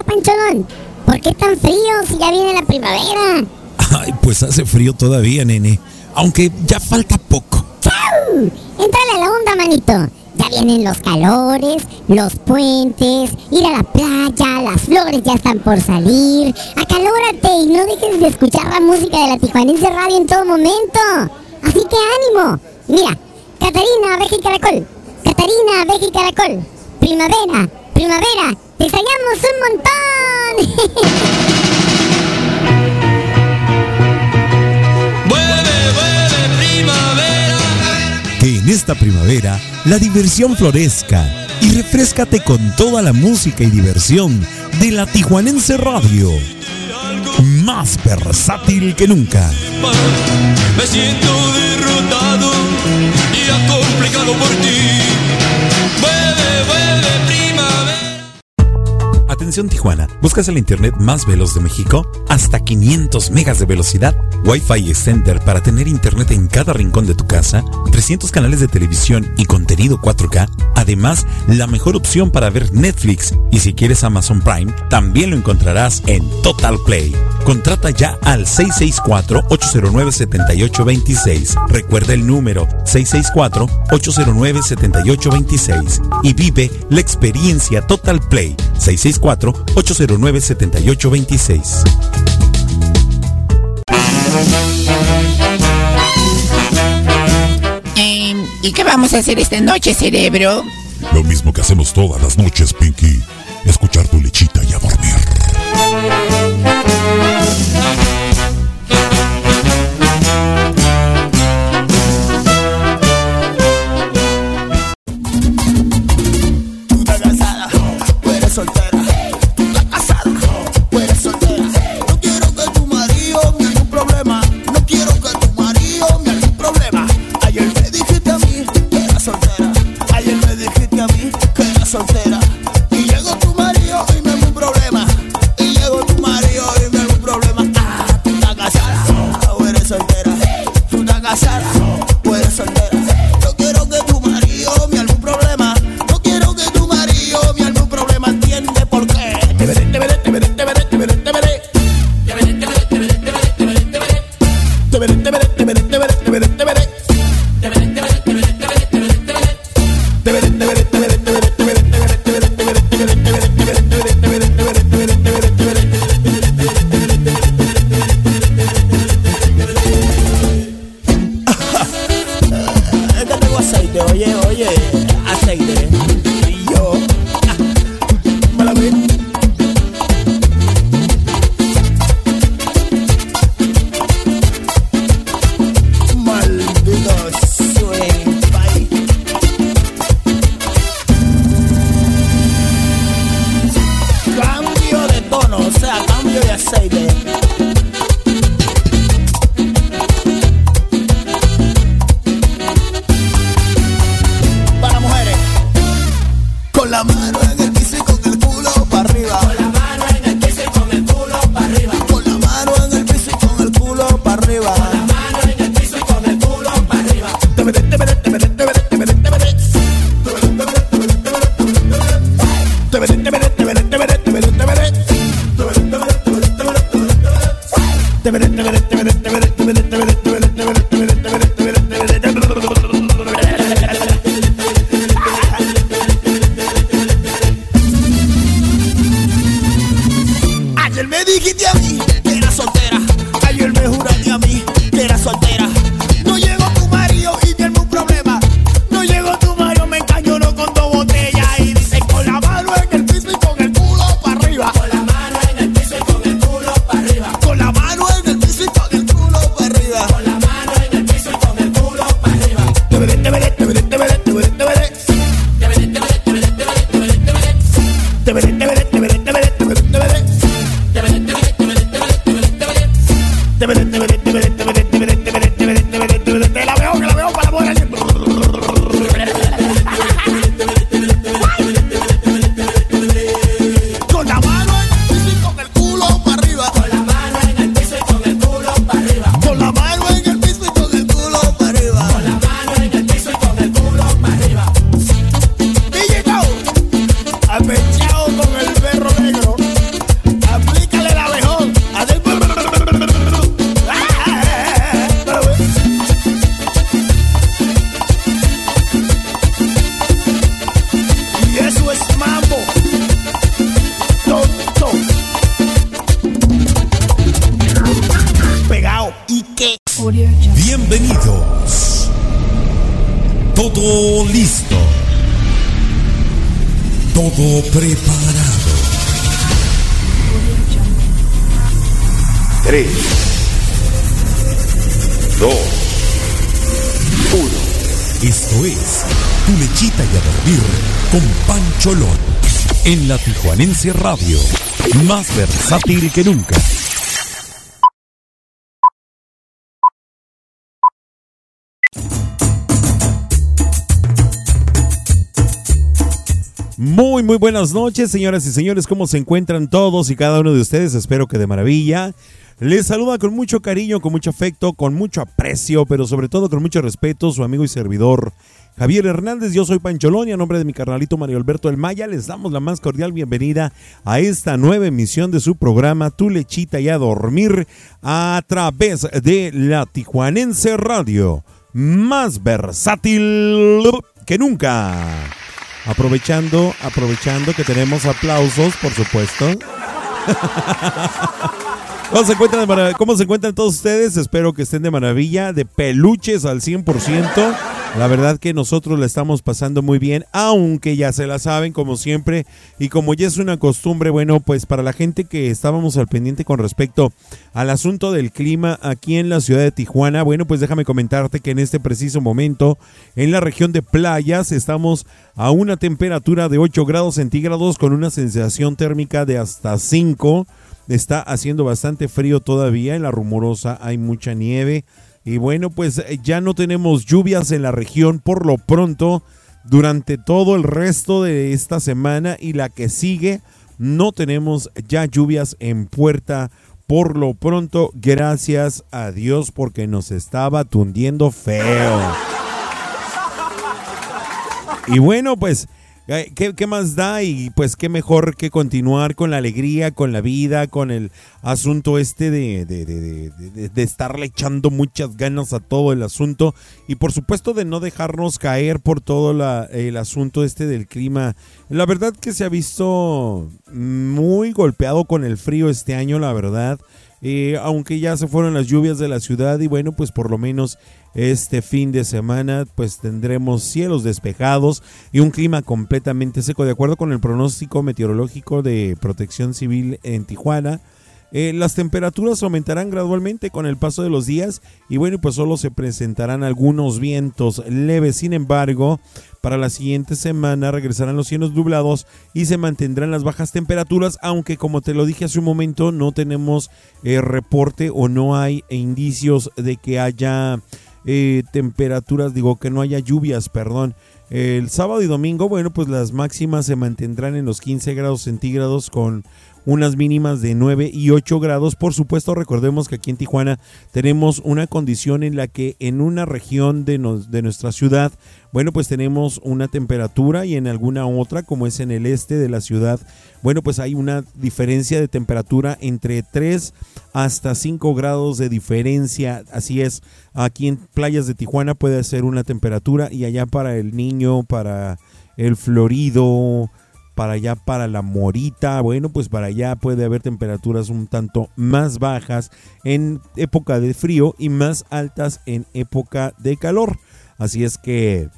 Pancholón? ¿Por qué tan frío si ya viene la primavera? Ay, pues hace frío todavía, nene. Aunque ya falta poco. ¡Chau! Entrale a la onda, manito. Ya vienen los calores, los puentes, ir a la playa, las flores ya están por salir. Acalórate y no dejes de escuchar la música de la Tijuanense Radio en todo momento. Así que ánimo. Mira, Catarina, abeja y caracol. Catarina, abeja y caracol. Primavera, primavera, ensayamos un montón. Que en esta primavera la diversión florezca y refrescate con toda la música y diversión de la Tijuanense Radio. Más versátil que nunca. Me siento derrotado y complicado por ti. Atención Tijuana, ¿buscas el internet más veloz de México? Hasta 500 megas de velocidad, Wi-Fi Extender para tener internet en cada rincón de tu casa, 300 canales de televisión y contenido 4K, además la mejor opción para ver Netflix y si quieres Amazon Prime, también lo encontrarás en Total Play. Contrata ya al 664-809-7826. Recuerda el número 664-809-7826 y vive la experiencia Total Play 664 809-7826 Eh, em, ¿Y qué vamos a hacer esta noche, cerebro? Lo mismo que hacemos todas las noches, Pinky. Escuchar tu lechita y a dormir. Me dijiste a mí Tijuanense Radio. Más versátil que nunca. Muy, muy buenas noches, señoras y señores. ¿Cómo se encuentran todos y cada uno de ustedes? Espero que de maravilla. Les saluda con mucho cariño, con mucho afecto, con mucho aprecio, pero sobre todo con mucho respeto su amigo y servidor Javier Hernández. Yo soy Pancholón y a nombre de mi carnalito Mario Alberto El Maya les damos la más cordial bienvenida a esta nueva emisión de su programa Tu Lechita y a Dormir a través de la Tijuanense Radio. Más versátil que nunca. Aprovechando, aprovechando que tenemos aplausos, por supuesto. ¿Cómo se, encuentran, de marav- ¿Cómo se encuentran todos ustedes? Espero que estén de maravilla, de peluches al 100%. La verdad que nosotros la estamos pasando muy bien, aunque ya se la saben, como siempre, y como ya es una costumbre, bueno, pues para la gente que estábamos al pendiente con respecto al asunto del clima aquí en la ciudad de Tijuana, bueno, pues déjame comentarte que en este preciso momento, en la región de playas, estamos a una temperatura de 8 grados centígrados con una sensación térmica de hasta 5. Está haciendo bastante frío todavía, en la rumorosa hay mucha nieve. Y bueno, pues eh, ya no tenemos lluvias en la región por lo pronto. Durante todo el resto de esta semana y la que sigue, no tenemos ya lluvias en puerta. Por lo pronto, gracias a Dios porque nos estaba tundiendo feo. Y bueno, pues, ¿qué, más da? Y pues qué mejor que continuar con la alegría, con la vida, con el asunto este de, de, estarle echando muchas ganas a todo el asunto. Y por supuesto de no dejarnos caer por todo el asunto este del clima. La verdad que se ha visto muy golpeado con el frío este año, la verdad. Eh, aunque ya se fueron las lluvias de la ciudad y bueno, pues por lo menos este fin de semana pues tendremos cielos despejados y un clima completamente seco. De acuerdo con el pronóstico meteorológico de protección civil en Tijuana, eh, las temperaturas aumentarán gradualmente con el paso de los días y bueno, pues solo se presentarán algunos vientos leves. Sin embargo, para la siguiente semana regresarán los cielos nublados y se mantendrán las bajas temperaturas, aunque como te lo dije hace un momento, no tenemos eh, reporte o no hay indicios de que haya eh, temperaturas, digo que no haya lluvias, perdón. El sábado y domingo, bueno, pues las máximas se mantendrán en los 15 grados centígrados con unas mínimas de 9 y 8 grados. Por supuesto, recordemos que aquí en Tijuana tenemos una condición en la que en una región de, de nuestra ciudad, bueno, pues tenemos una temperatura y en alguna otra, como es en el este de la ciudad, bueno, pues hay una diferencia de temperatura entre 3 hasta 5 grados de diferencia. Así es, aquí en playas de Tijuana puede ser una temperatura y allá para el niño, para el florido, para allá para la morita, bueno, pues para allá puede haber temperaturas un tanto más bajas en época de frío y más altas en época de calor. Así es que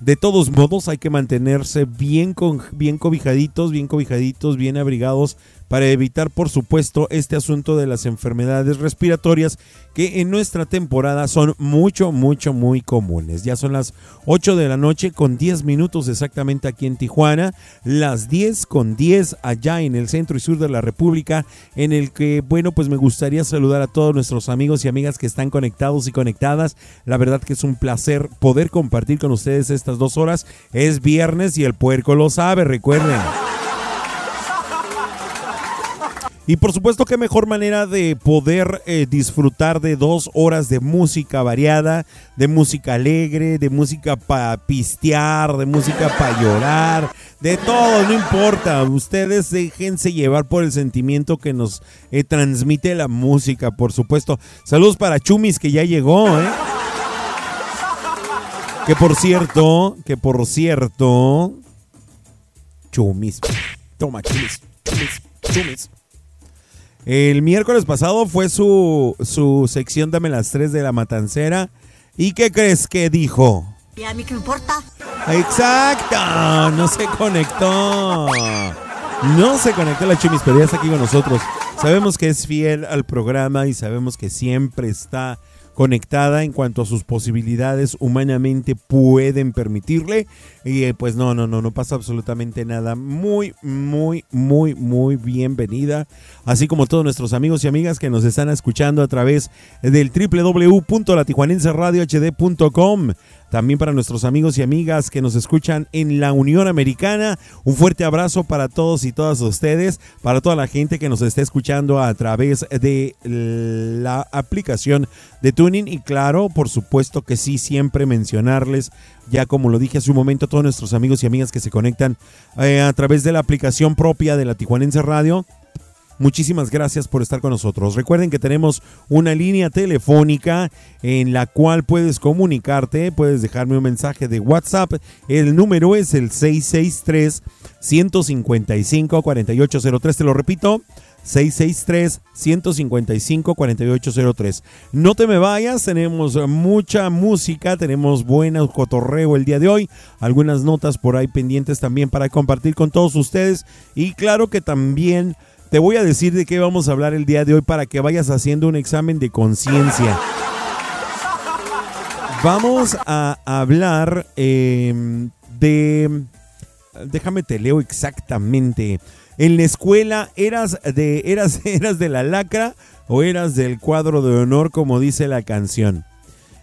de todos modos hay que mantenerse bien, con, bien cobijaditos, bien cobijaditos, bien abrigados para evitar, por supuesto, este asunto de las enfermedades respiratorias que en nuestra temporada son mucho, mucho, muy comunes. Ya son las 8 de la noche con 10 minutos exactamente aquí en Tijuana, las 10 con 10 allá en el centro y sur de la República, en el que, bueno, pues me gustaría saludar a todos nuestros amigos y amigas que están conectados y conectadas. La verdad que es un placer poder compartir con ustedes estas dos horas. Es viernes y el puerco lo sabe, recuerden. Y por supuesto, qué mejor manera de poder eh, disfrutar de dos horas de música variada, de música alegre, de música para pistear, de música para llorar, de todo, no importa. Ustedes déjense llevar por el sentimiento que nos eh, transmite la música, por supuesto. Saludos para Chumis que ya llegó, ¿eh? Que por cierto, que por cierto, Chumis, toma Chumis, Chumis, Chumis. El miércoles pasado fue su, su sección Dame las 3 de la Matancera. ¿Y qué crees que dijo? ¿Y a mí qué me importa? Exacto, no se conectó. No se conectó la Chimis, pero ya está aquí con nosotros. Sabemos que es fiel al programa y sabemos que siempre está conectada en cuanto a sus posibilidades humanamente pueden permitirle. Y eh, pues no, no, no, no pasa absolutamente nada. Muy, muy, muy, muy bienvenida. Así como todos nuestros amigos y amigas que nos están escuchando a través del www.latijuanenseradiohd.com. También para nuestros amigos y amigas que nos escuchan en la Unión Americana, un fuerte abrazo para todos y todas ustedes, para toda la gente que nos está escuchando a través de la aplicación de Tuning. Y claro, por supuesto que sí, siempre mencionarles, ya como lo dije hace un momento, a todos nuestros amigos y amigas que se conectan eh, a través de la aplicación propia de la Tijuanense Radio Muchísimas gracias por estar con nosotros. Recuerden que tenemos una línea telefónica en la cual puedes comunicarte, puedes dejarme un mensaje de WhatsApp. El número es el 663 155 4803. Te lo repito. 663-155-4803. No te me vayas, tenemos mucha música, tenemos buen cotorreo el día de hoy, algunas notas por ahí pendientes también para compartir con todos ustedes y claro que también te voy a decir de qué vamos a hablar el día de hoy para que vayas haciendo un examen de conciencia. Vamos a hablar em, de... Déjame te leo exactamente. En la escuela eras de, eras, eras de la lacra o eras del cuadro de honor como dice la canción.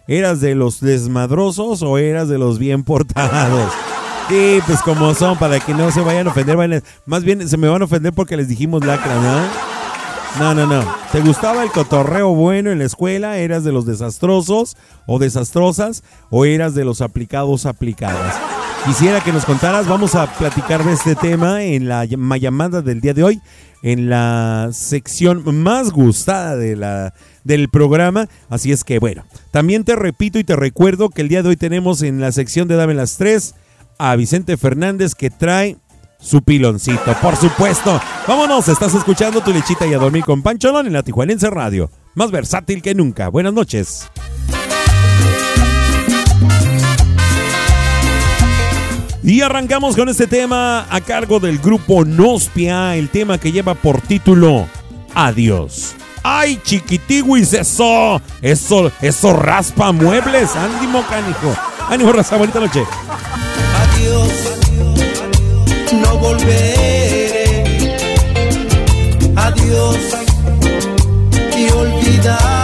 ¿Eras de los desmadrosos o eras de los bien portados? Sí, pues como son, para que no se vayan a ofender. más bien se me van a ofender porque les dijimos lacra, ¿no? No, no, no. ¿Te gustaba el cotorreo bueno en la escuela? ¿Eras de los desastrosos o desastrosas? ¿O eras de los aplicados aplicadas? Quisiera que nos contaras, vamos a platicar de este tema en la llamada del día de hoy, en la sección más gustada de la, del programa. Así es que bueno, también te repito y te recuerdo que el día de hoy tenemos en la sección de Dame las Tres a Vicente Fernández que trae su piloncito, por supuesto. Vámonos, estás escuchando tu lechita y a dormir con Pancholón en la Tijuanense Radio. Más versátil que nunca. Buenas noches. Y arrancamos con este tema a cargo del grupo Nospia, el tema que lleva por título Adiós. ¡Ay, chiquitiguis! Eso, eso, eso raspa muebles. Ánimo, canijo. Ánimo, raza, bonita noche volveré. Adiós y olvídame.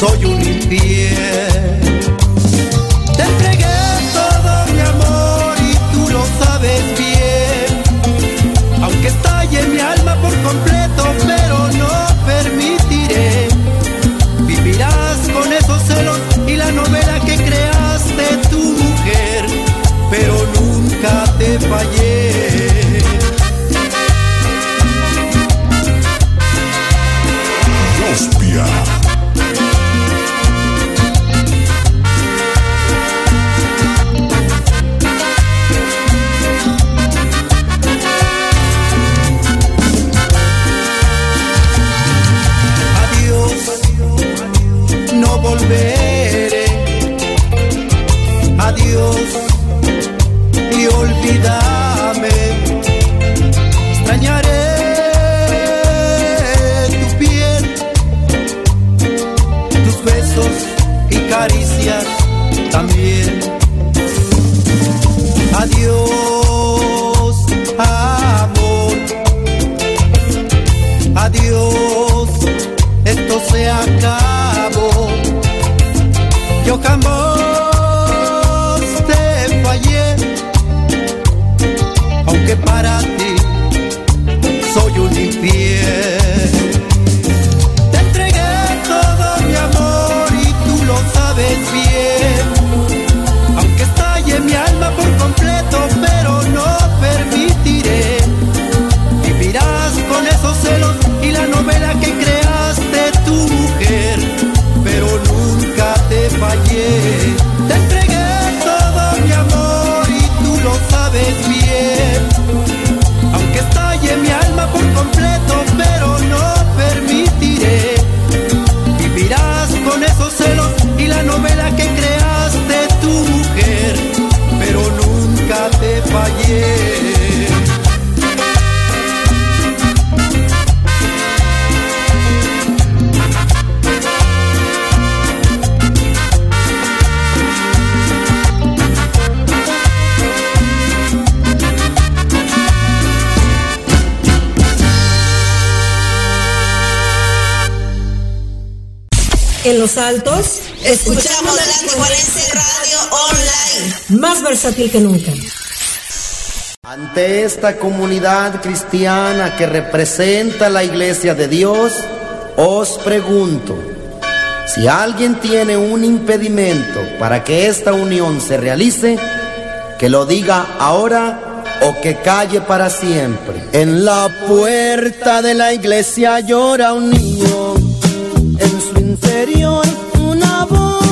Soy un En los altos, escuchamos la Radio Online. Más versátil que nunca. Ante esta comunidad cristiana que representa la iglesia de Dios, os pregunto, si alguien tiene un impedimento para que esta unión se realice, que lo diga ahora o que calle para siempre. En la puerta de la iglesia llora un niño, en su interior una boda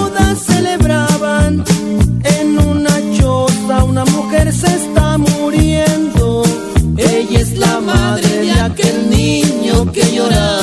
niño que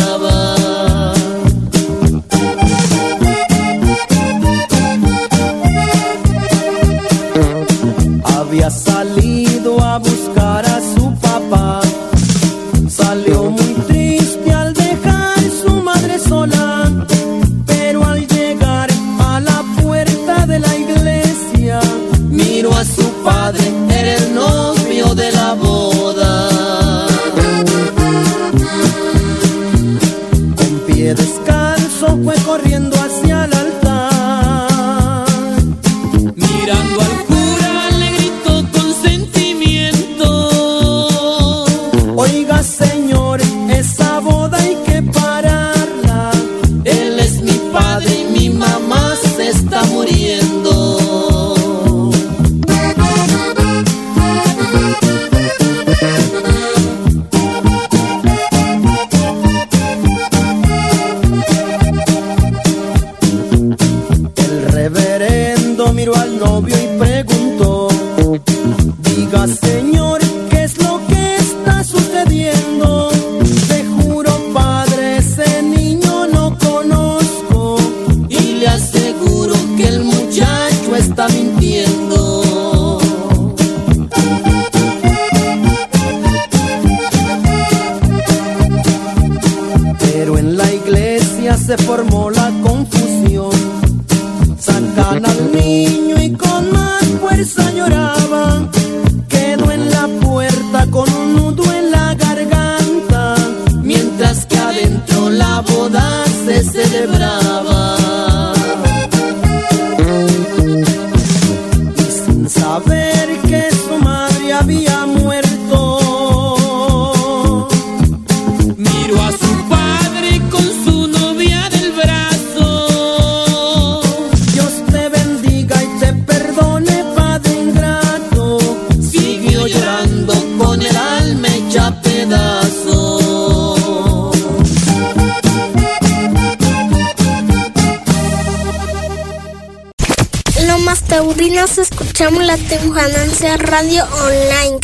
Tijuanense Radio Online,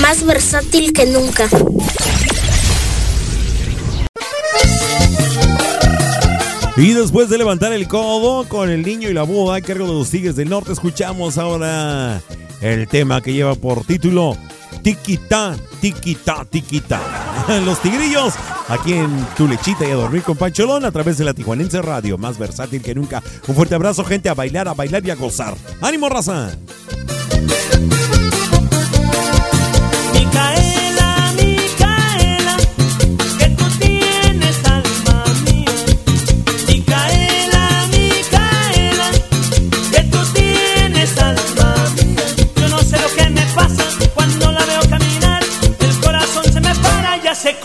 más versátil que nunca. Y después de levantar el codo con el niño y la boda a cargo de los Tigres del Norte, escuchamos ahora el tema que lleva por título Tiquita, Tiquita, Tiquita. Los Tigrillos, aquí en Tu Lechita y a dormir con Pancholón a través de la Tijuanense Radio, más versátil que nunca. Un fuerte abrazo, gente, a bailar, a bailar y a gozar. ¡Ánimo, raza!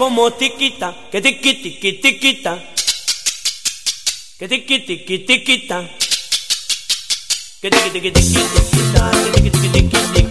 Como tiquita, que tiqui tiqui tiquita. Que tiqui tiqui tiquita. Que tiqui tiqui tiqui tiquita, que tiqui tiqui tiquita,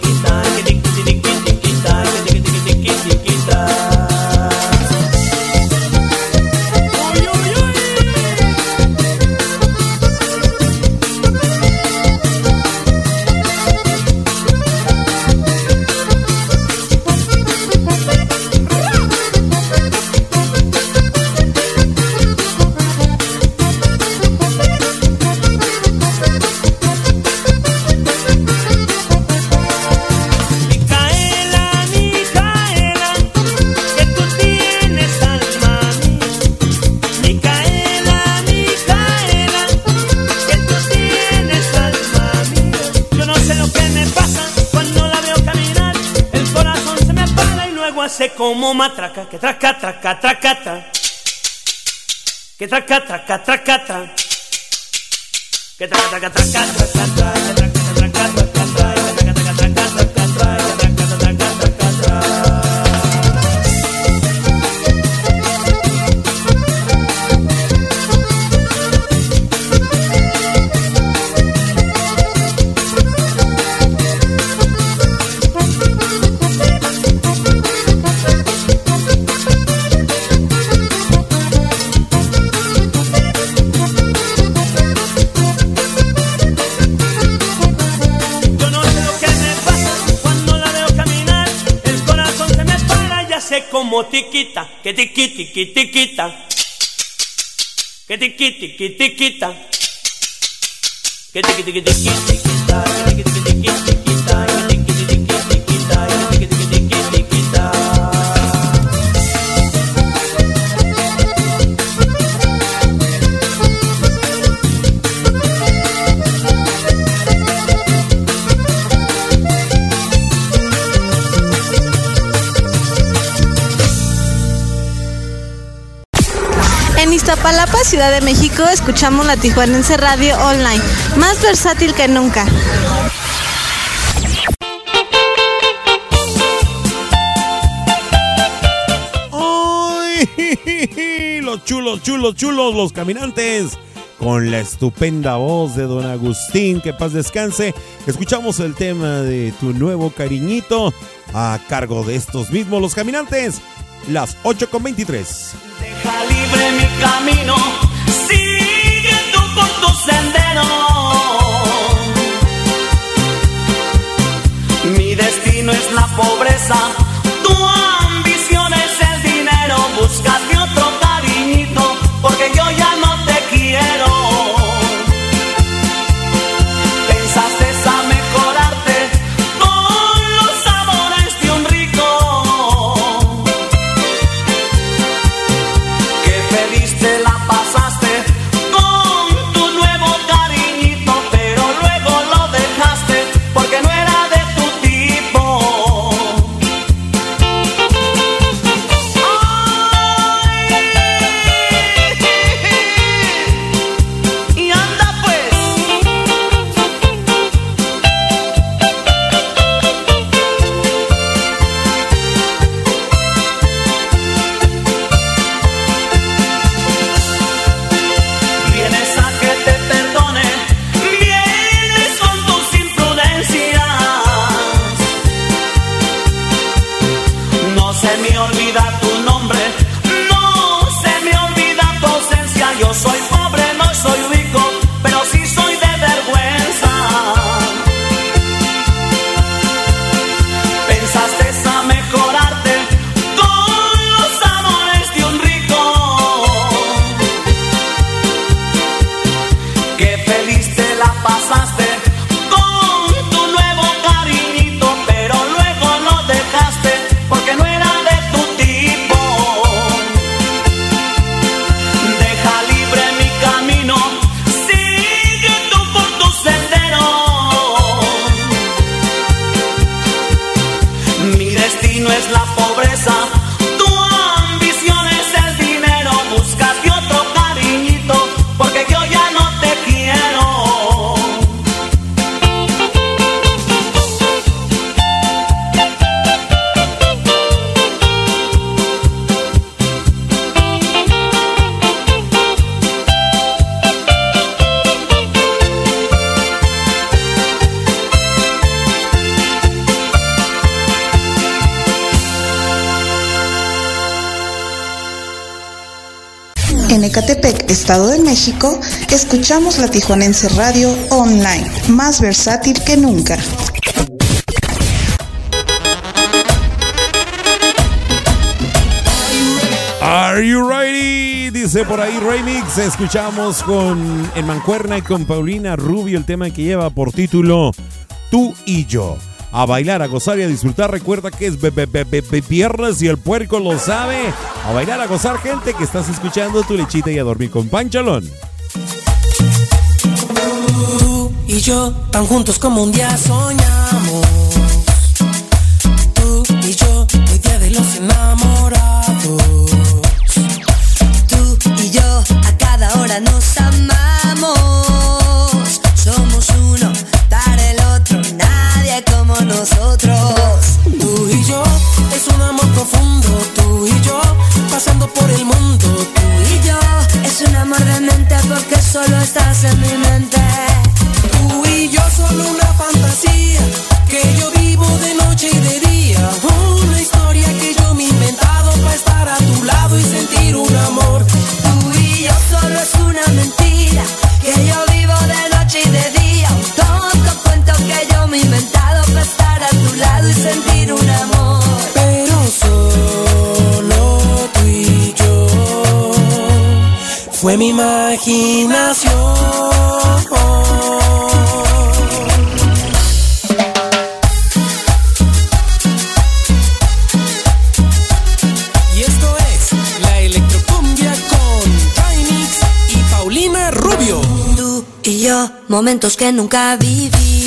como matraca, que traca, traca, tracata. Que traca, traca, traca, tra. Que traca, traca, traca, traca, tiquita, que tiqui tiqui tiquita. Que tiqui tiqui tiquita. Que tiqui tiqui tiqui tiquita. Ciudad de México, escuchamos la Tijuanense Radio Online, más versátil que nunca. ¡Ay! Los chulos, chulos, chulos, los caminantes. Con la estupenda voz de don Agustín, que paz descanse. Escuchamos el tema de tu nuevo cariñito a cargo de estos mismos, los caminantes. Las 8 con 23. Deja libre mi camino, sigue tú por tu sendero. Mi destino es la pobreza, Estado de México, escuchamos la Tijuanense Radio Online, más versátil que nunca. Are you ready? Dice por ahí Remix. Escuchamos con en Mancuerna y con Paulina Rubio el tema que lleva por título Tú y yo. A bailar, a gozar y a disfrutar. Recuerda que es viernes y el puerco lo sabe. A bailar, a gozar, gente que estás escuchando tu lechita y a dormir con Panchalón. Tú y yo tan juntos como un día soñamos. Tú y yo, el día de los enamorados. Tú y yo, te Imaginación. Y esto es La Electrocumbia con Dainix y Paulina Rubio. Tú y yo, momentos que nunca viví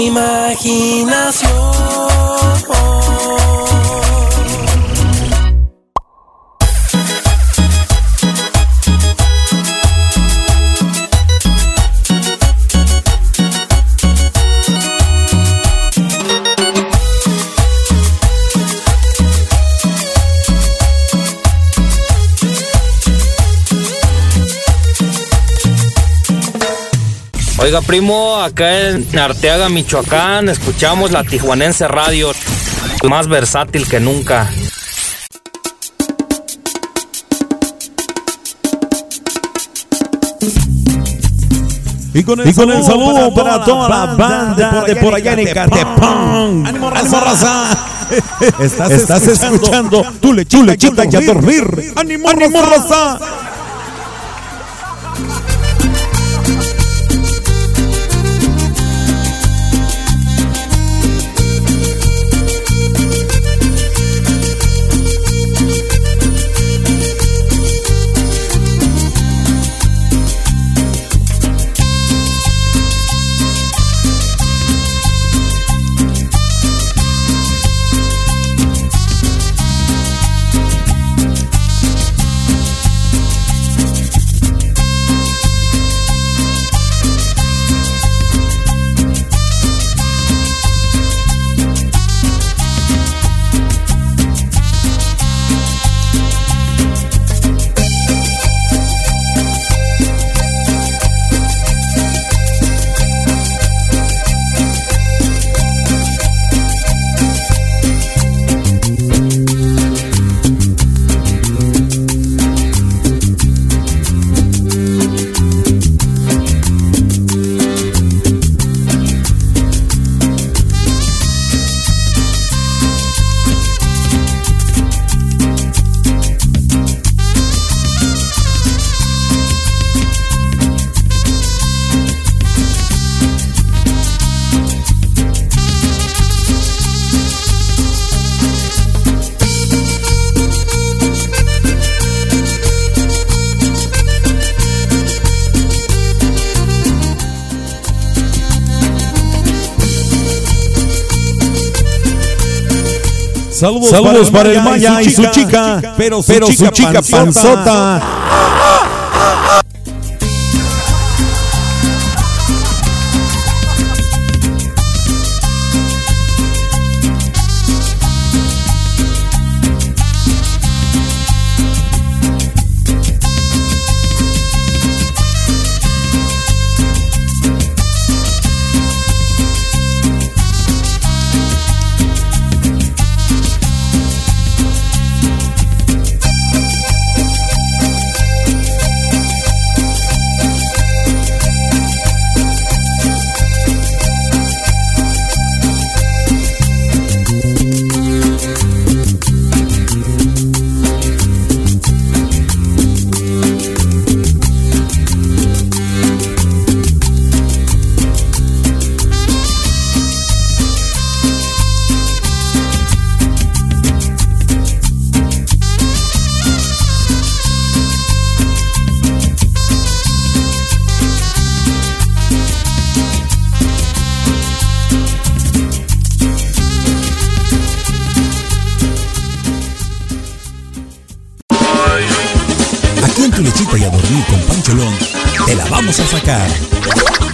mi imaginación. Oiga, primo, acá en Arteaga, Michoacán, escuchamos la Tijuanense Radio, más versátil que nunca. Y con el, y con el saludo, para toda, para toda la banda, banda de por allá en Catepán. ¡Ánimo, raza! Estás, estás escuchando, escuchando tu lechita, tu lechita y a dormir. ¡Ánimo, raza! Saludos, para, el Maya y su chica, pero, su pero su chica, panzota. panzota.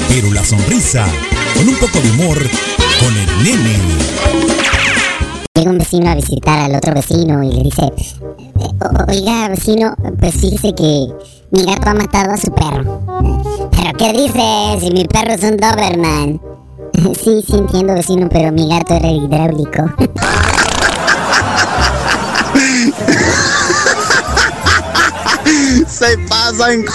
Pero la sonrisa, con un poco de humor, con el nene. Llega un vecino a visitar al otro vecino y le dice, "O- oiga vecino, pues fíjese que mi gato ha matado a su perro. ¿Pero qué dices? Si mi perro es un Doberman. Sí, sí entiendo vecino, pero mi gato era hidráulico. Se pasan.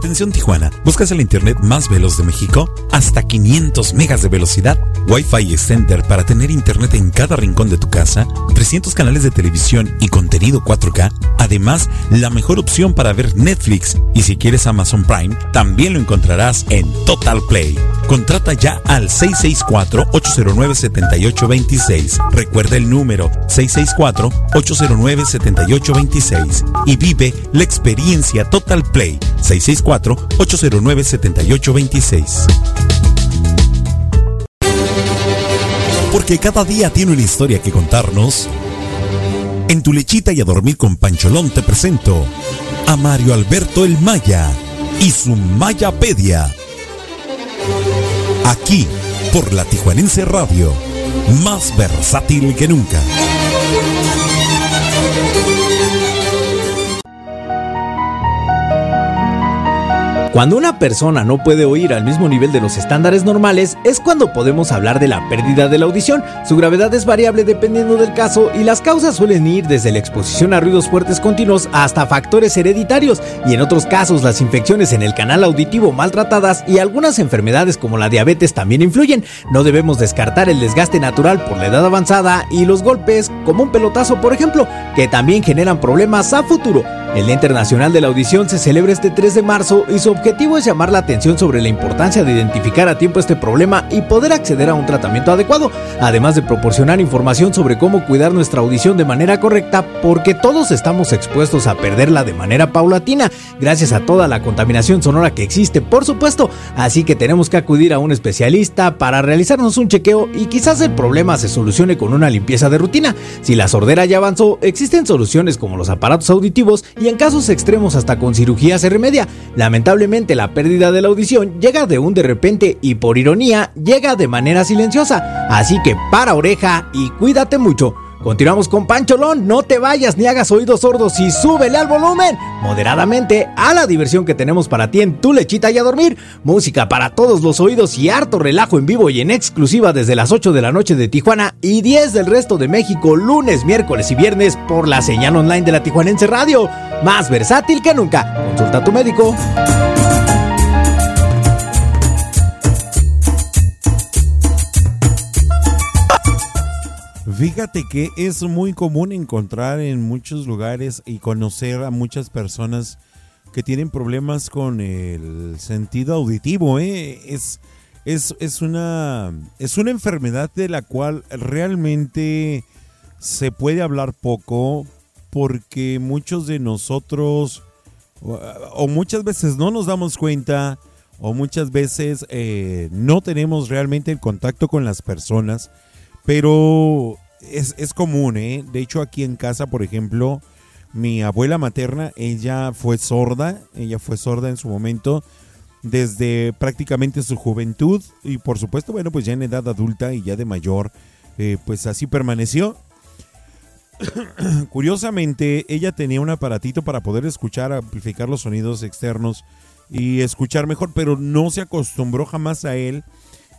Atención Tijuana, ¿buscas el internet más veloz de México? Hasta 500 megas de velocidad, Wi-Fi Extender para tener internet en cada rincón de tu casa, 300 canales de televisión y contenido 4K, además la mejor opción para ver Netflix y si quieres Amazon Prime, también lo encontrarás en Total Play. Contrata ya al 664-809-7826. Recuerda el número 664-809-7826 y vive la experiencia Total Play 664-809-7826. Porque cada día tiene una historia que contarnos. En tu lechita y a dormir con Pancholón te presento a Mario Alberto el Maya y su Mayapedia. Aquí, por la Tijuanense Radio, más versátil que nunca. Cuando una persona no puede oír al mismo nivel de los estándares normales es cuando podemos hablar de la pérdida de la audición. Su gravedad es variable dependiendo del caso y las causas suelen ir desde la exposición a ruidos fuertes continuos hasta factores hereditarios y en otros casos las infecciones en el canal auditivo maltratadas y algunas enfermedades como la diabetes también influyen. No debemos descartar el desgaste natural por la edad avanzada y los golpes como un pelotazo por ejemplo que también generan problemas a futuro. El Día Internacional de la Audición se celebra este 3 de marzo y su objetivo es llamar la atención sobre la importancia de identificar a tiempo este problema y poder acceder a un tratamiento adecuado, además de proporcionar información sobre cómo cuidar nuestra audición de manera correcta porque todos estamos expuestos a perderla de manera paulatina gracias a toda la contaminación sonora que existe, por supuesto, así que tenemos que acudir a un especialista para realizarnos un chequeo y quizás el problema se solucione con una limpieza de rutina. Si la sordera ya avanzó, existen soluciones como los aparatos auditivos y en casos extremos hasta con cirugía se remedia. Lamentablemente la pérdida de la audición llega de un de repente y por ironía llega de manera silenciosa. Así que para oreja y cuídate mucho. Continuamos con Pancholón, no te vayas ni hagas oídos sordos y súbele al volumen moderadamente a la diversión que tenemos para ti en tu lechita y a dormir. Música para todos los oídos y harto relajo en vivo y en exclusiva desde las 8 de la noche de Tijuana y 10 del resto de México lunes, miércoles y viernes por la señal online de la Tijuanense Radio. Más versátil que nunca. Consulta a tu médico. Fíjate que es muy común encontrar en muchos lugares y conocer a muchas personas que tienen problemas con el sentido auditivo. ¿eh? Es, es, es, una, es una enfermedad de la cual realmente se puede hablar poco porque muchos de nosotros o, muchas veces no nos damos cuenta o muchas veces eh, no tenemos realmente el contacto con las personas, pero es, es común, ¿eh? De hecho, aquí en casa, por ejemplo, mi abuela materna, ella fue sorda, ella fue sorda en su momento desde prácticamente su juventud y por supuesto, bueno, pues ya en edad adulta y ya de mayor, eh, pues así permaneció. Curiosamente, ella tenía un aparatito para poder escuchar, amplificar los sonidos externos y escuchar mejor, pero no se acostumbró jamás a él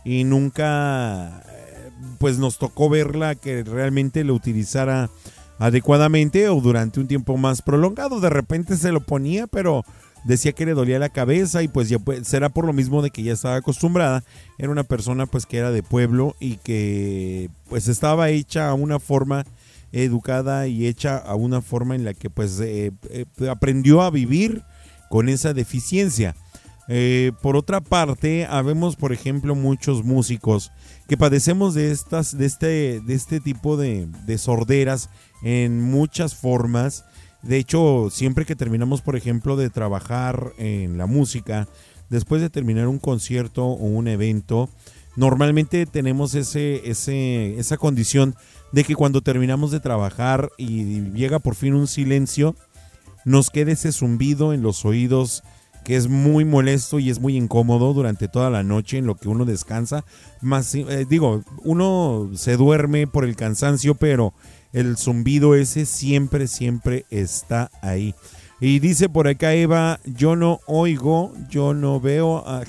y nunca pues nos tocó verla que realmente lo utilizara adecuadamente o durante un tiempo más prolongado. De repente se lo ponía, pero decía que le dolía la cabeza y pues ya pues, será por lo mismo de que ya estaba acostumbrada. Era una persona pues que era de pueblo y que pues estaba hecha a una forma educada y hecha a una forma en la que pues eh, eh, aprendió a vivir con esa deficiencia. Eh, por otra parte, habemos, por ejemplo, muchos músicos que padecemos de estas, de este, de este tipo de, de sorderas en muchas formas. De hecho, siempre que terminamos, por ejemplo, de trabajar en la música, después de terminar un concierto o un evento, normalmente tenemos ese, ese, esa condición de que cuando terminamos de trabajar y llega por fin un silencio, nos quede ese zumbido en los oídos que es muy molesto y es muy incómodo durante toda la noche en lo que uno descansa. Más, eh, digo, uno se duerme por el cansancio, pero el zumbido ese siempre, siempre está ahí. Y dice por acá Eva, yo no oigo, yo no veo.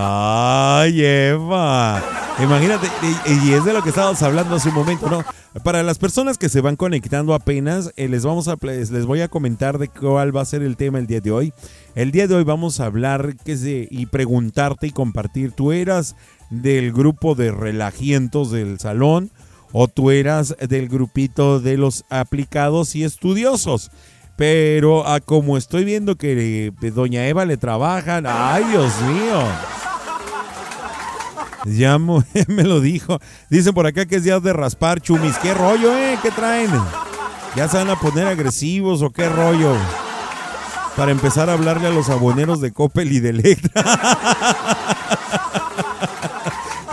Ay, Eva. Imagínate, y, es de lo que estábamos hablando hace un momento, ¿no? Para las personas que se van conectando apenas, eh, les, vamos a, les voy a comentar de cuál va a ser el tema el día de hoy. El día de hoy vamos a hablar que se, y preguntarte y compartir. ¿Tú eras del grupo de relajientos del salón o tú eras del grupito de los aplicados y estudiosos? Pero a como estoy viendo que eh, Doña Eva le trabajan, ay Dios mío. Ya me lo dijo. Dicen por acá que es día de raspar chumis. ¿Qué rollo, eh? ¿Qué traen? ¿Ya se van a poner agresivos o qué rollo? Para empezar a hablarle a los aboneros de Coppel y de Electra.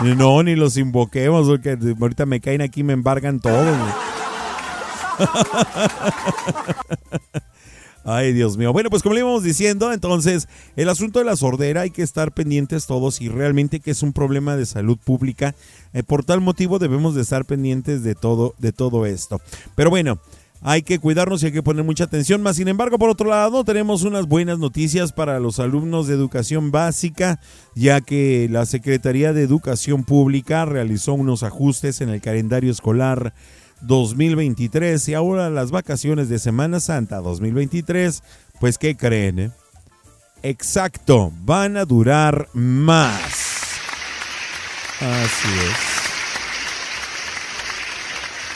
no, ni los invoquemos, porque ahorita me caen aquí y me embargan todo. Ay, Dios mío. Bueno, pues como le íbamos diciendo, entonces, el asunto de la sordera hay que estar pendientes todos y realmente que es un problema de salud pública. Eh, por tal motivo debemos de estar pendientes de todo, de todo esto. Pero bueno, hay que cuidarnos y hay que poner mucha atención. Más sin embargo, por otro lado, tenemos unas buenas noticias para los alumnos de educación básica, ya que la Secretaría de Educación Pública realizó unos ajustes en el calendario escolar 2023 y ahora las vacaciones de Semana Santa 2023, pues ¿qué creen? eh? Exacto, van a durar más. Así es.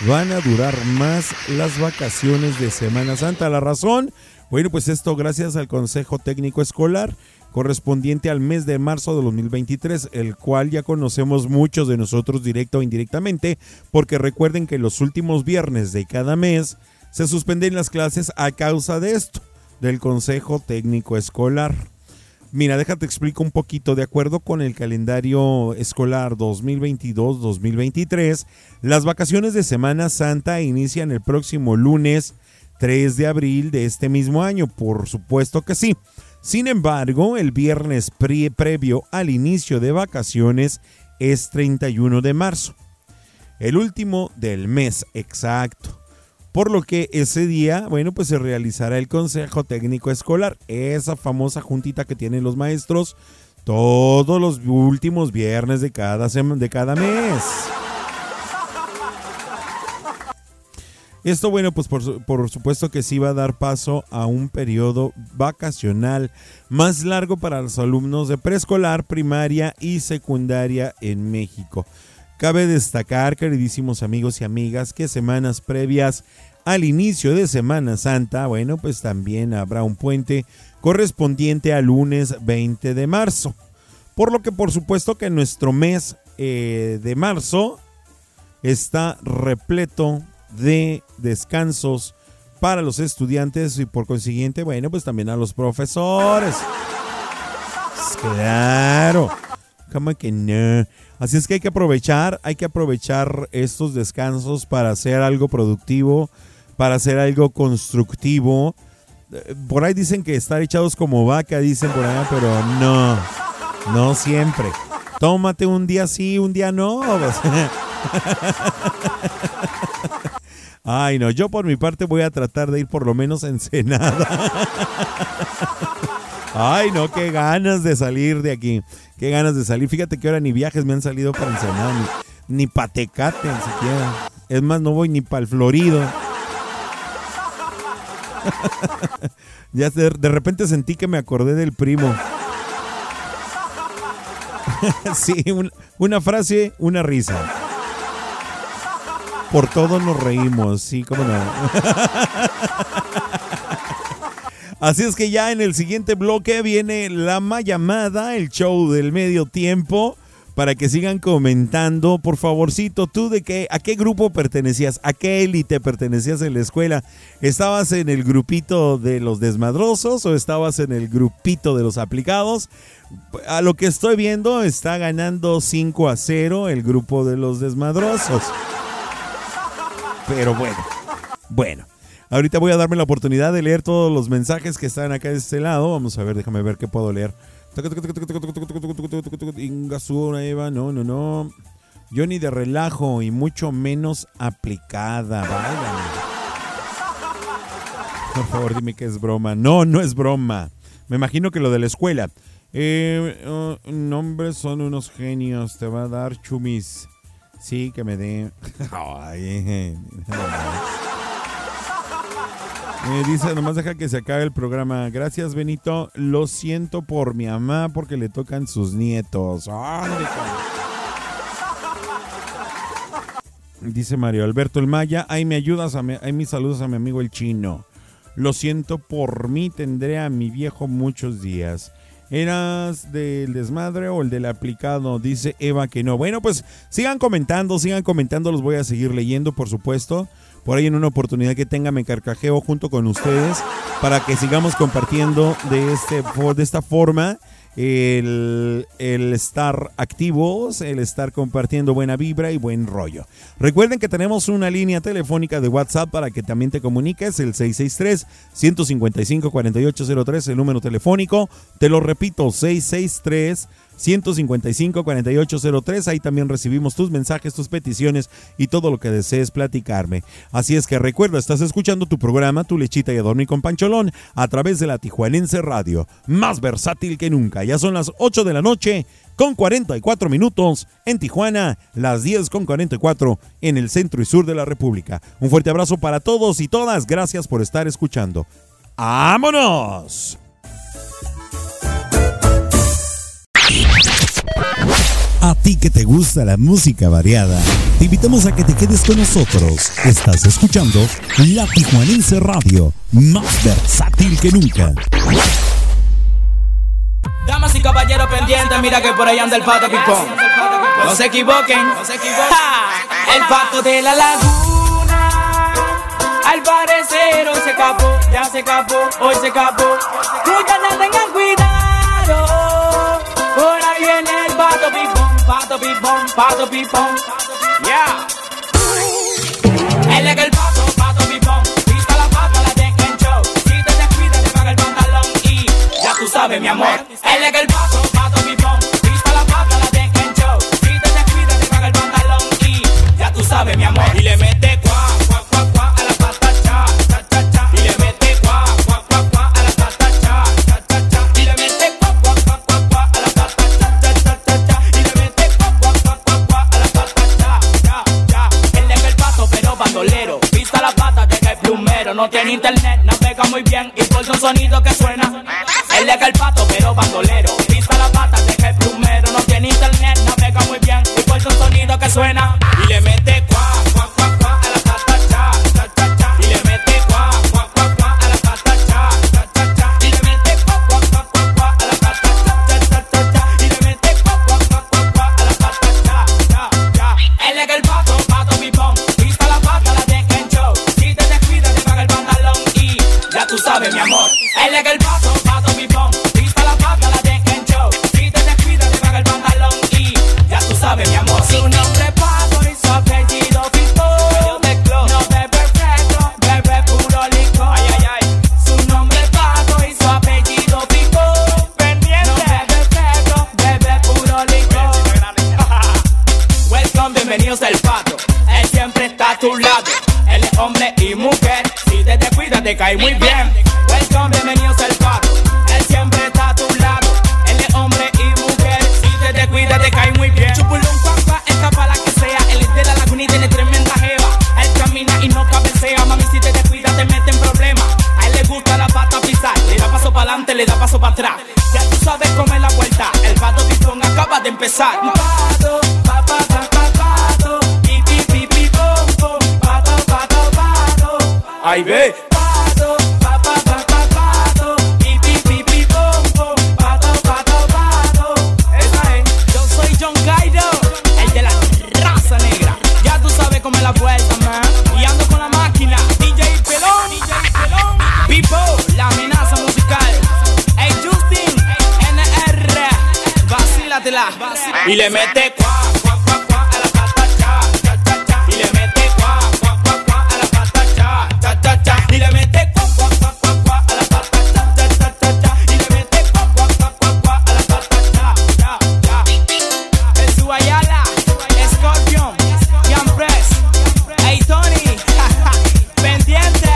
Van a durar más las vacaciones de Semana Santa. La razón, bueno, pues esto gracias al Consejo Técnico Escolar correspondiente al mes de marzo de 2023, el cual ya conocemos muchos de nosotros directo o indirectamente, porque recuerden que los últimos viernes de cada mes se suspenden las clases a causa de esto, del Consejo Técnico Escolar. Mira, déjate explico un poquito. De acuerdo con el calendario escolar 2022-2023, las vacaciones de Semana Santa inician el próximo lunes 3 de abril de este mismo año. Por supuesto que sí. Sin embargo, el viernes pre previo al inicio de vacaciones es 31 de marzo, el último del mes exacto. Por lo que ese día, bueno, pues se realizará el Consejo Técnico Escolar, esa famosa juntita que tienen los maestros todos los últimos viernes de cada, de cada mes. Esto, bueno, pues por, por, supuesto que sí va a dar paso a un periodo vacacional más largo para los alumnos de preescolar, primaria y secundaria en México. Cabe destacar, queridísimos amigos y amigas, que semanas previas al inicio de Semana Santa, bueno, pues también habrá un puente correspondiente al lunes 20 de marzo. Por lo que por supuesto que nuestro mes eh, de marzo está repleto de descansos para los estudiantes y por consiguiente, bueno, pues también a los profesores. Claro, como que no. Así es que hay que aprovechar, hay que aprovechar estos descansos para hacer algo productivo, para hacer algo constructivo. Por ahí dicen que estar echados como vaca, dicen por allá, pero no, no siempre. Tómate un día sí, un día no. Ay, no, yo por mi parte voy a tratar de ir por lo menos a Ensenada. Ay, no, qué ganas de salir de aquí. Qué ganas de salir. Fíjate que ahora ni viajes me han salido para Ensenada, ni, ni pa' Tecate ni siquiera. Es más, no voy ni para el Florido. ya de, de repente sentí que me acordé del primo. sí, un, una frase, una risa. Por todo nos reímos, sí, cómo no. Así es que ya en el siguiente bloque viene la llamada, el show del medio tiempo, para que sigan comentando. Por favorcito, tú de qué, a qué grupo pertenecías, a qué élite pertenecías en la escuela. ¿Estabas en el grupito de los desmadrosos o estabas en el grupito de los aplicados? A lo que estoy viendo, está ganando 5 a 0 el grupo de los desmadrosos. Pero bueno, Bueno, ahorita voy a darme la oportunidad de leer todos los mensajes que están acá de este lado. Vamos a ver, déjame ver qué puedo leer. Ingasura, Eva, no, no, no. Yo ni de relajo y mucho menos aplicada. Por favor, dime que es broma. No, no es broma. Me imagino que lo de la escuela. Eh, oh, nombres son unos genios. Te va a dar chumis. Sí, que me dé. Ay, eh, eh, dice, nomás deja que se acabe el programa. Gracias, Benito. Lo siento por mi mamá porque le tocan sus nietos. Cabrón. Dice Mario Alberto El Maya. Ay, me ayudas, a mi- ay, mis saludos a mi amigo el chino. Lo siento por mí, tendré a mi viejo muchos días. ¿Eras del desmadre o el del aplicado? Dice Eva que no. Bueno, pues sigan comentando, sigan comentando, los voy a seguir leyendo, por supuesto. Por ahí en una oportunidad que tenga me carcajeo junto con ustedes para que sigamos compartiendo de, este, de esta forma el, estar activos, el estar compartiendo buena vibra y buen rollo. Recuerden que tenemos una línea telefónica de WhatsApp para que también te comuniques, el 663-155-4803, el número telefónico. Te lo repito, 663 155-4803. Ahí también recibimos tus mensajes, tus peticiones y todo lo que desees platicarme. Así es que recuerda, estás escuchando tu programa, Tu Lechita y a Dormir con Pancholón, a través de la Tijuanense Radio, más versátil que nunca. Ya son las 8 de la noche con 44 minutos en Tijuana, las 10 con 44 en el centro y sur de la República. Un fuerte abrazo para todos y todas. Gracias por estar escuchando. ¡Vámonos! A ti que te gusta la música variada, te invitamos a que te quedes con nosotros. Estás escuchando La Tijuanense Radio, más versátil que nunca. Damas y caballeros pendientes, mira que por ahí anda el pato pipón. No se equivoquen, no se equivoquen. ¡Ja! El pato de la laguna. Al parecer hoy se escapó, ya se escapó, hoy se escapó. Muchachos tengan cuidado. Pipón, pato pipón. Yeah. Él es el pato, pato pipón. Pista la pata, la deja en show. Si te descuidas, te paga el pantalón y ya tú sabes, mi amor. Él es el pato, pato pipón. No tiene internet, navega muy bien y por un sonido que suena. Él es el pato, pero bandolero. Pista la pata, deja el plumero. No tiene internet, navega muy bien y por un sonido que suena. Y le mete cuá, es el pato, pato pipón. Pista la pata, la deja en show. Si te descuidas, te paga el pantalón y ya tú sabes, mi amor. Su nombre es pato y su apellido pipón. No bebe fresco, bebe puro licor. Ay, ay, ay. Su nombre es pato y su apellido pipón. Pendiente. No bebe fresco, bebe puro licor. Welcome, bienvenidos al pato. Él siempre está a tu lado. Él es hombre y mujer. Si te descuidas, te cae muy bien. side. y le mete cua cua cuá, cuá, a la pata cha, cha, cha, cha. Y le mete cua cua cuá, cuá, a la pata cha, cha, cha. Y le mete cuá, cuá, cuá, cuá, a la pata cha, cha, cha. Y le mete cuá, cuá, cuá, cuá, a la pata cha, cha, cha. El Suayala, Scorpion, Young Press, Hey Tony, pendiente,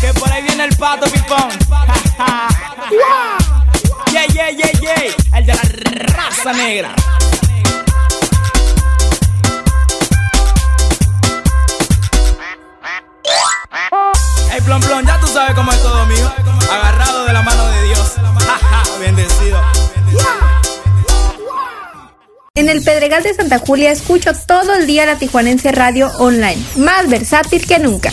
que por ahí viene el pato pipón. yeah, yeah, yeah, yeah, el de la raza negra. En el Pedregal de Santa Julia escucho todo el día la Tijuanense Radio Online, más versátil que nunca.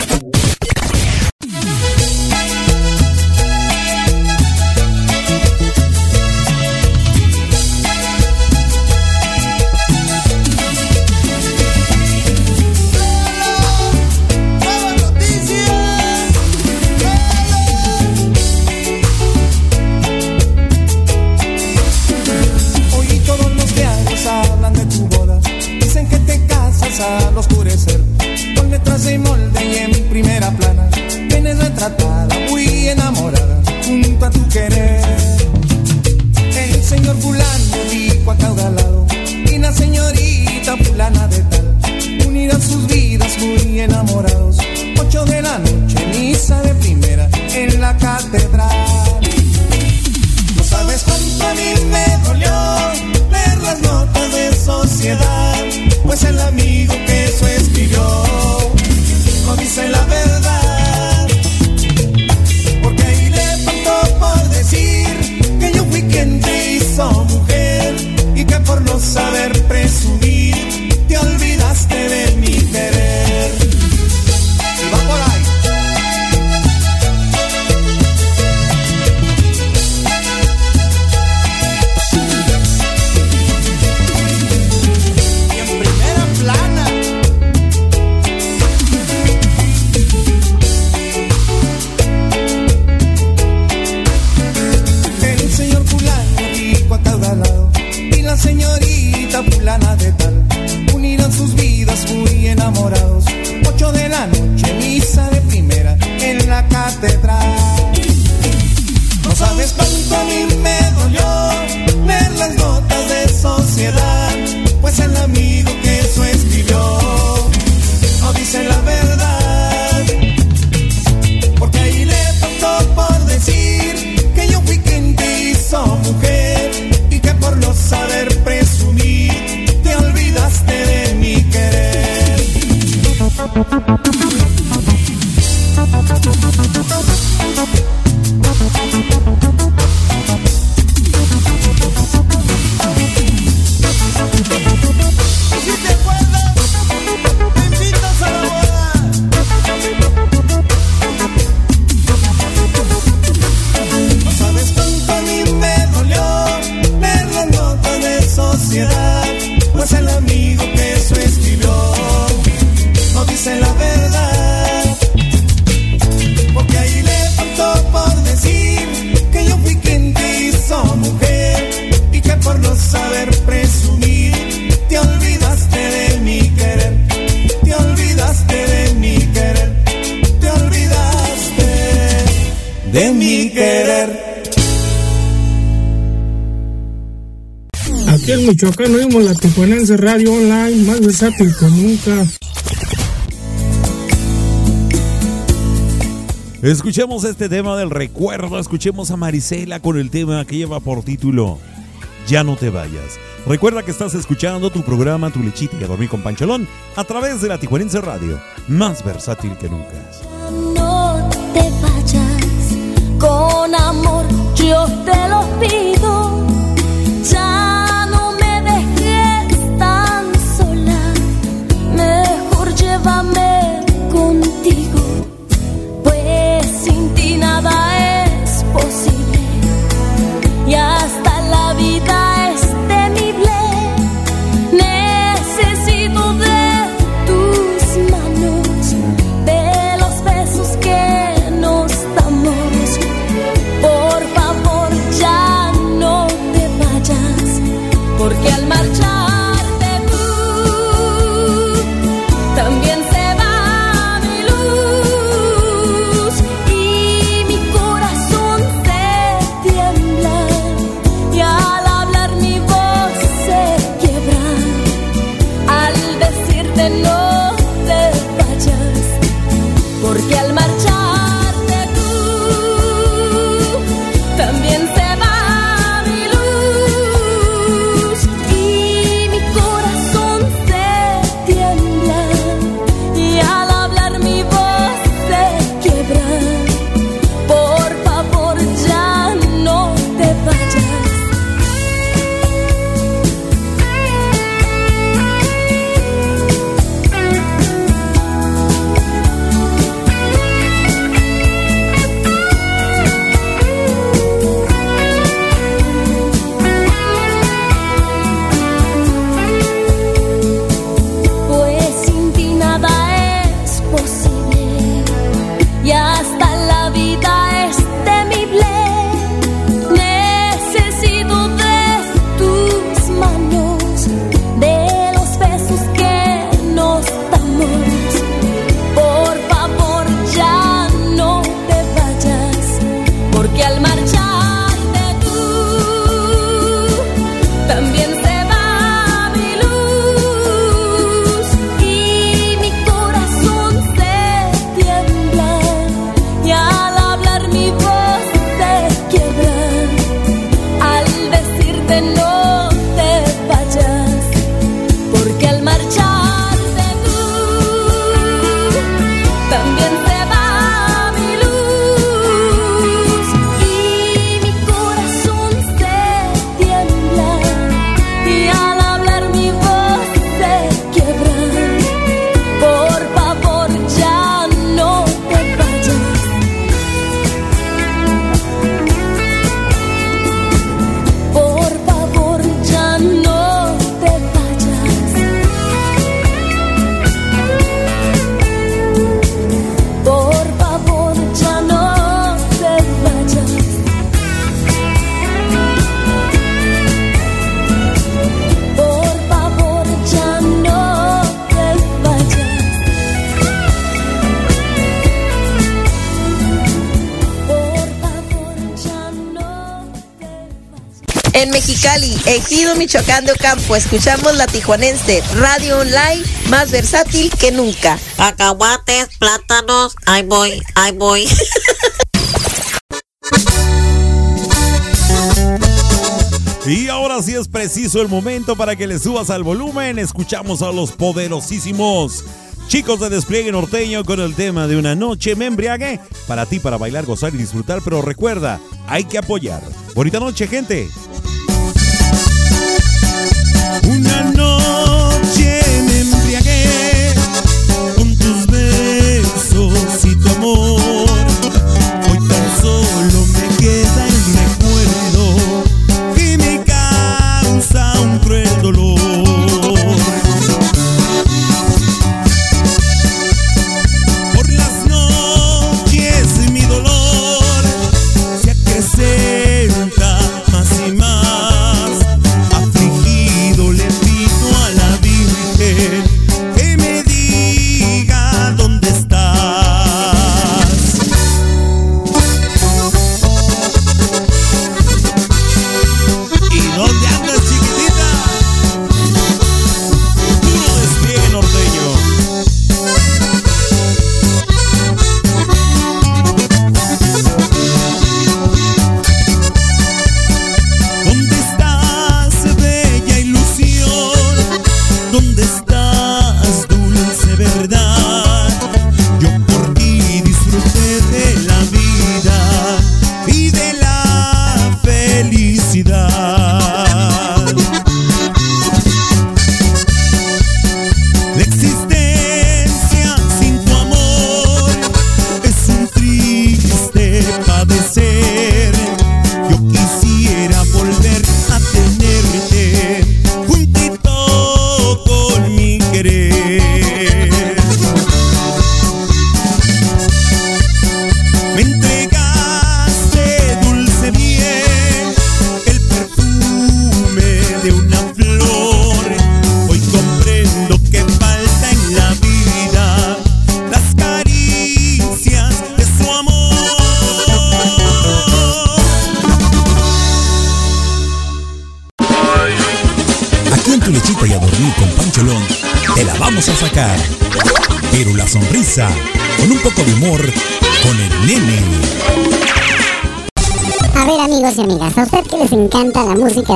catedral. Michoacán oímos la Tijuanense Radio Online, más versátil que nunca. Escuchemos este tema del recuerdo, escuchemos a Marisela con el tema que lleva por título Ya no te vayas. Recuerda que estás escuchando tu programa Tu Lechita y a dormir con Pancholón a través de la Tijuanense Radio, más versátil que nunca. No te vayas, con amor yo te lo pido Michoacán de Ocampo, escuchamos la tijuanense, radio online más versátil que nunca. Cacahuates, plátanos, ahí voy, ahí voy. Y ahora sí es preciso el momento para que le subas al volumen. Escuchamos a los poderosísimos chicos de despliegue norteño con el tema de una noche me embriague. Para ti, para bailar, gozar y disfrutar. Pero recuerda, hay que apoyar. Bonita noche, gente. Una noche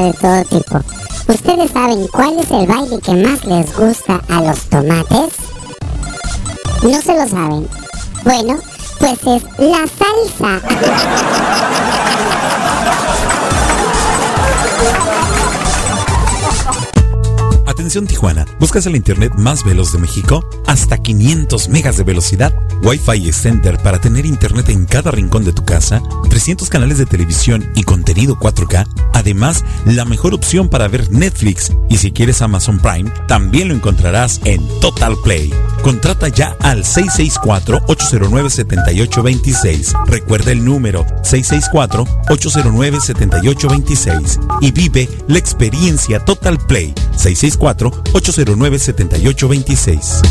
de todo tipo, ¿ustedes saben cuál es el baile que más les gusta a los tomates? ¿No se lo saben? Bueno, pues es la salsa. Atención Tijuana, ¿buscas el internet más veloz de México? Hasta 500 megas de velocidad, Wi-Fi Extender para tener internet en cada rincón de tu casa, 300 canales de televisión y contenido 4K, además la mejor opción para ver Netflix. Y si quieres Amazon Prime, también lo encontrarás en Total Play. Contrata ya al 664-809-7826. Recuerda el número 664-809-7826 y vive la experiencia Total Play 664-809-7826.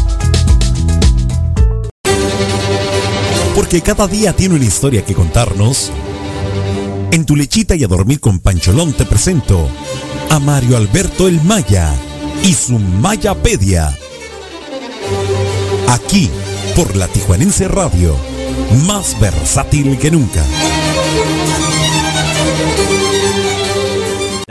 Porque cada día tiene una historia que contarnos. En tu lechita y a dormir con Pancholón te presento a Mario Alberto el Maya y su Mayapedia. Aquí, por la Tijuanense Radio, más versátil que nunca.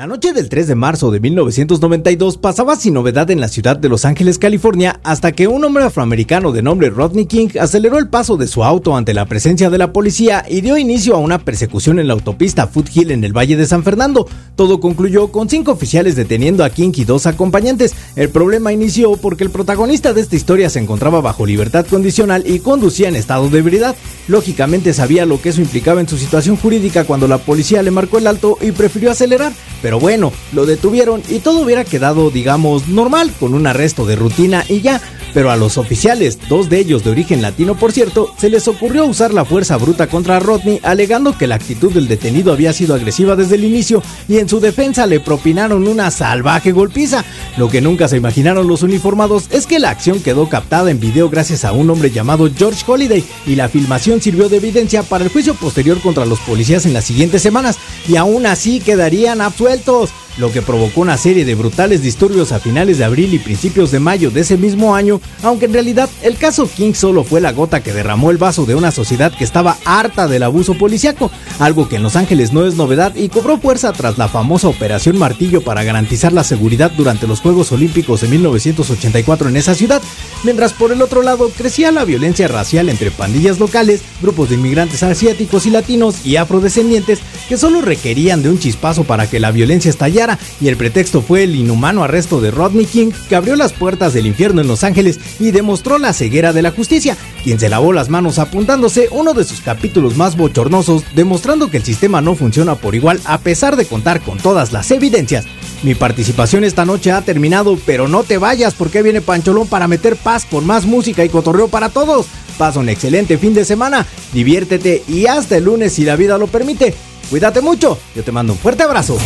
La noche del 3 de marzo de 1992 pasaba sin novedad en la ciudad de Los Ángeles, California, hasta que un hombre afroamericano de nombre Rodney King aceleró el paso de su auto ante la presencia de la policía y dio inicio a una persecución en la autopista Foothill en el Valle de San Fernando. Todo concluyó con cinco oficiales deteniendo a King y dos acompañantes. El problema inició porque el protagonista de esta historia se encontraba bajo libertad condicional y conducía en estado de ebriedad. Lógicamente sabía lo que eso implicaba en su situación jurídica cuando la policía le marcó el alto y prefirió acelerar. Pero bueno, lo detuvieron y todo hubiera quedado, digamos, normal, con un arresto de rutina y ya. Pero a los oficiales, dos de ellos de origen latino por cierto, se les ocurrió usar la fuerza bruta contra Rodney, alegando que la actitud del detenido había sido agresiva desde el inicio y en su defensa le propinaron una salvaje golpiza. Lo que nunca se imaginaron los uniformados es que la acción quedó captada en video gracias a un hombre llamado George Holiday y la filmación sirvió de evidencia para el juicio posterior contra los policías en las siguientes semanas y aún así quedarían absueltos, proyectos lo que provocó una serie de brutales disturbios a finales de abril y principios de mayo de ese mismo año, aunque en realidad el caso King solo fue la gota que derramó el vaso de una sociedad que estaba harta del abuso policiaco, algo que en Los Ángeles no es novedad y cobró fuerza tras la famosa Operación Martillo para garantizar la seguridad durante los Juegos Olímpicos de 1984 en esa ciudad, mientras por el otro lado crecía la violencia racial entre pandillas locales, grupos de inmigrantes asiáticos y latinos y afrodescendientes que solo requerían de un chispazo para que la violencia estallara y el pretexto fue el inhumano arresto de Rodney King que abrió las puertas del infierno en Los Ángeles y demostró la ceguera de la justicia, quien se lavó las manos apuntándose uno de sus capítulos más bochornosos, demostrando que el sistema no funciona por igual a pesar de contar con todas las evidencias. Mi participación esta noche ha terminado, pero no te vayas porque viene Pancholón para meter paz con más música y cotorreo para todos. Pasa un excelente fin de semana, diviértete y hasta el lunes si la vida lo permite. Cuídate mucho, yo te mando un fuerte abrazo.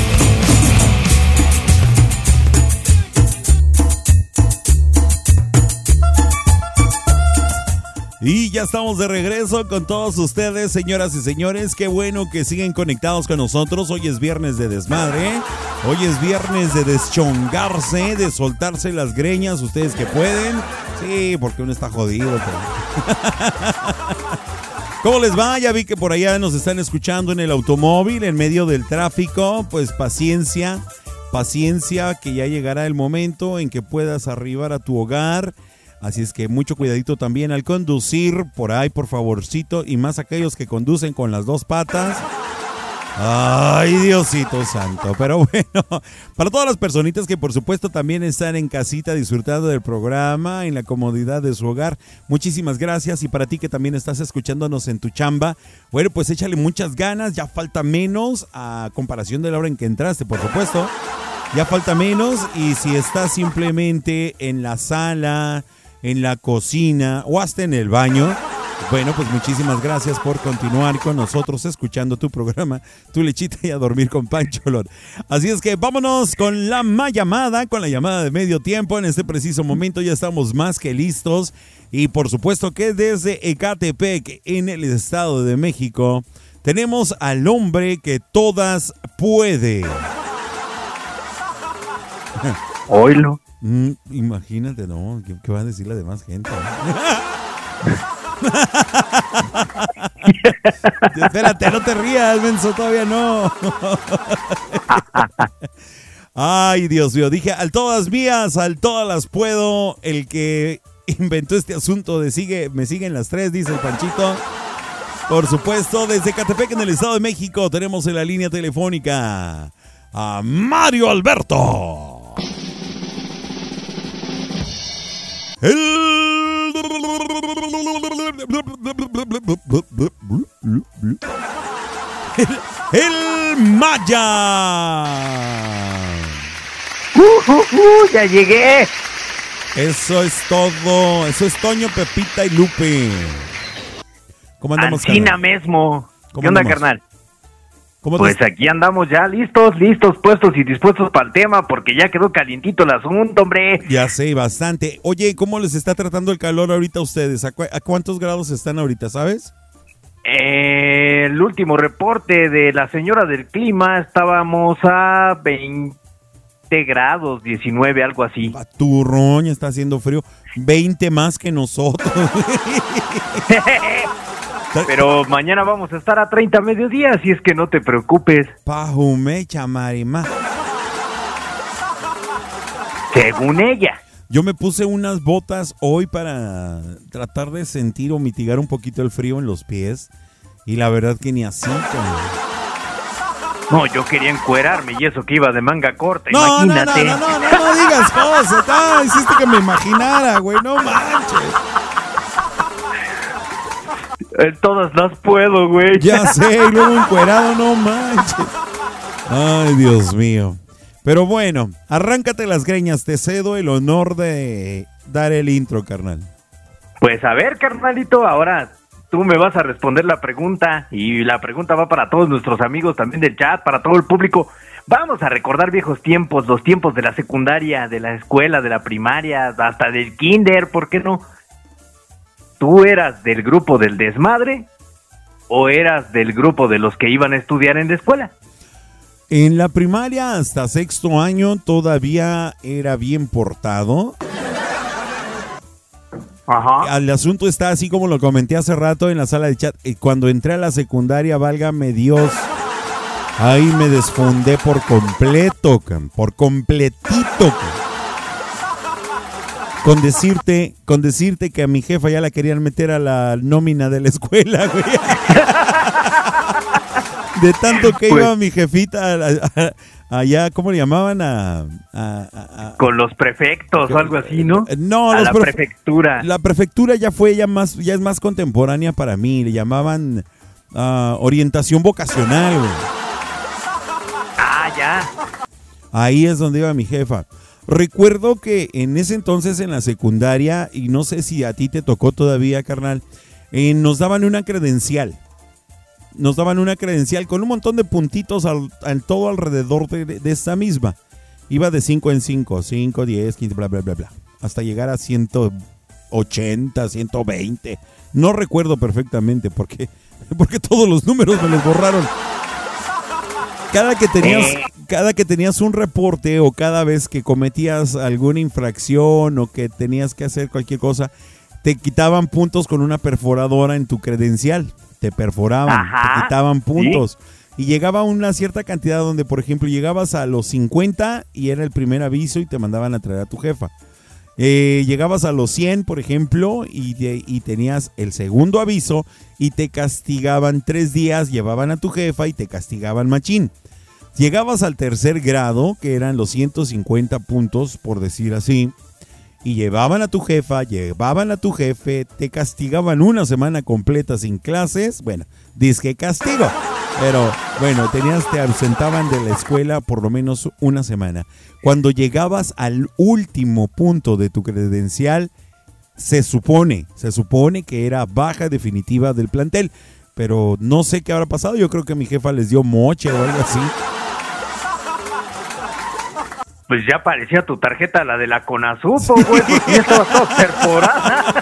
Y ya estamos de regreso con todos ustedes, señoras y señores. Qué bueno que siguen conectados con nosotros. Hoy es viernes de desmadre. Hoy es viernes de deschongarse, de soltarse las greñas, ustedes que pueden. Sí, porque uno está jodido. pero- ¿Cómo les va? Ya vi que por allá nos están escuchando en el automóvil, en medio del tráfico. Pues paciencia, paciencia, que ya llegará el momento en que puedas arribar a tu hogar. Así es que mucho cuidadito también al conducir por ahí, por favorcito, y más aquellos que conducen con las dos patas. Ay, Diosito santo. Pero bueno, para todas las personitas que por supuesto también están en casita disfrutando del programa, en la comodidad de su hogar, muchísimas gracias. Y para ti que también estás escuchándonos en tu chamba, bueno, pues échale muchas ganas, ya falta menos a comparación de la hora en que entraste, por supuesto. Ya falta menos y si estás simplemente en la sala, en la cocina o hasta en el baño, bueno, pues muchísimas gracias por continuar con nosotros escuchando tu programa, tu lechita y a dormir con Pancholón. Así es que vámonos con la ma llamada, con la llamada de medio tiempo. En este preciso momento ya estamos más que listos. Y por supuesto que desde Ecatepec, en el Estado de México, tenemos al hombre que todas puede. Oilo. Mm, imagínate, no, ¿qué, qué va a decir la demás gente? Espérate, no te rías, menso, todavía no. Ay, Dios mío, dije al todas mías, al todas las puedo. El que inventó este asunto de sigue, me siguen las tres, dice el Panchito. Por supuesto, desde Catepec, en el Estado de México, tenemos en la línea telefónica a Mario Alberto. El, el Maya. Uh, uh, uh, ya llegué. Eso es todo. Eso es Toño, Pepita y Lupe. ¿Cómo andamos, Ancina mismo. ¿Cómo ¿Qué onda, andamos? carnal? ¿Cómo Pues te- aquí andamos ya listos, listos, puestos y dispuestos para el tema porque ya quedó calientito el asunto, hombre. Ya sé, bastante. Oye, ¿cómo les está tratando el calor ahorita a ustedes? ¿A, cu- a cuántos grados están ahorita, sabes? Eh, el último reporte de la señora del clima estábamos a 20 grados, 19, algo así. Turroña, está haciendo frío. 20 más que nosotros. Pero mañana vamos a estar a 30 mediodía, así es que no te preocupes. Pajumecha, marima. Según ella. Yo me puse unas botas hoy para tratar de sentir o mitigar un poquito el frío en los pies. Y la verdad que ni así. cabrón. No, yo quería encuerarme y eso que iba de manga corta, No, no, no, no, imagínate. no, no, no digas cosas. Ah, hiciste que me imaginara, güey. No manches. En todas las puedo, güey. Ya sé, y luego encuerado, no manches. Ay, Dios mío. Pero bueno, arráncate las greñas. Te cedo el honor de dar el intro, carnal. Pues a ver, carnalito, ahora tú me vas a responder la pregunta y la pregunta va para todos nuestros amigos también del chat, para todo el público. Vamos a recordar viejos tiempos, los tiempos de la secundaria, de la escuela, de la primaria, hasta del kinder, ¿por qué no? ¿Tú eras del grupo del desmadre o eras del grupo de los que iban a estudiar en la escuela? En la primaria hasta sexto año todavía era bien portado. Ajá. El asunto está así como lo comenté hace rato en la sala de chat. Y Cuando entré a la secundaria, válgame Dios, ahí me desfundé por completo, por completito. Con decirte, con decirte que a mi jefa ya la querían meter a la nómina de la escuela, güey. De tanto que Pues- iba mi jefita allá, ¿cómo le llamaban? A, a- a- a- Con los prefectos o algo así, ¿no? no, a la prefectura. La prefectura ya fue ya más, ya es más contemporánea para mí. Le llamaban ah, orientación vocacional, güey. Ah, ya. Ahí es donde iba mi jefa. Recuerdo que en ese entonces en la secundaria, y no sé si a ti te tocó todavía, carnal, eh, nos daban una credencial. Nos daban una credencial con un montón de puntitos al, todo alrededor de, de esta misma. Iba de 5 en 5, 5, 10, 15, bla, bla, bla, bla. Hasta llegar a 180, 120. No recuerdo perfectamente porque, porque todos los números me los borraron. Cada que tenías, Eh. cada que tenías un reporte o cada vez que cometías alguna infracción o que tenías que hacer cualquier cosa, te quitaban puntos con una perforadora en tu credencial. Te perforaban, Ajá, te quitaban sí. puntos. Y llegaba a una cierta cantidad donde, por ejemplo, llegabas a los 50 y era el primer aviso y te mandaban a traer a tu jefa. Eh, llegabas a los 100, por ejemplo, y tenías el segundo aviso y te castigaban tres días, llevaban a tu jefa y te castigaban machín. Llegabas al tercer grado, que eran los 150 puntos, por decir así, y llevaban a tu jefa, llevaban a tu jefe, te castigaban una semana completa sin clases, bueno, disque castigo. Pero bueno, tenías, te ausentaban de la escuela por lo menos una semana. Cuando llegabas al último punto de tu credencial, se supone, se supone que era baja definitiva del plantel. Pero no sé qué habrá pasado. Yo creo que mi jefa les dio moche o algo así. Pues ya parecía tu tarjeta la de la Conasupo, güey, porque ya estaba toda perforada.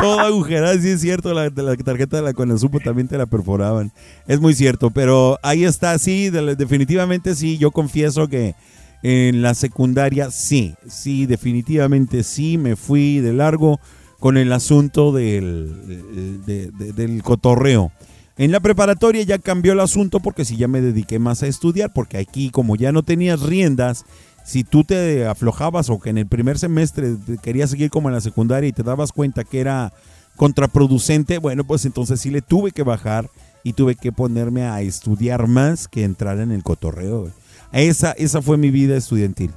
Toda agujerada, sí es cierto, la, tarjeta de la Conasupo también te la perforaban. Es muy cierto, pero ahí está, sí, de- definitivamente sí, yo confieso que en la secundaria sí, sí, definitivamente sí, me fui de largo con el asunto del, de- de- del cotorreo. En la preparatoria ya cambió el asunto porque sí ya me dediqué más a estudiar, porque aquí como ya no tenías riendas, si tú te aflojabas o que en el primer semestre querías seguir como en la secundaria y te dabas cuenta que era contraproducente, bueno, pues entonces sí le tuve que bajar y tuve que ponerme a estudiar más que entrar en el cotorreo. Esa, esa fue mi vida estudiantil.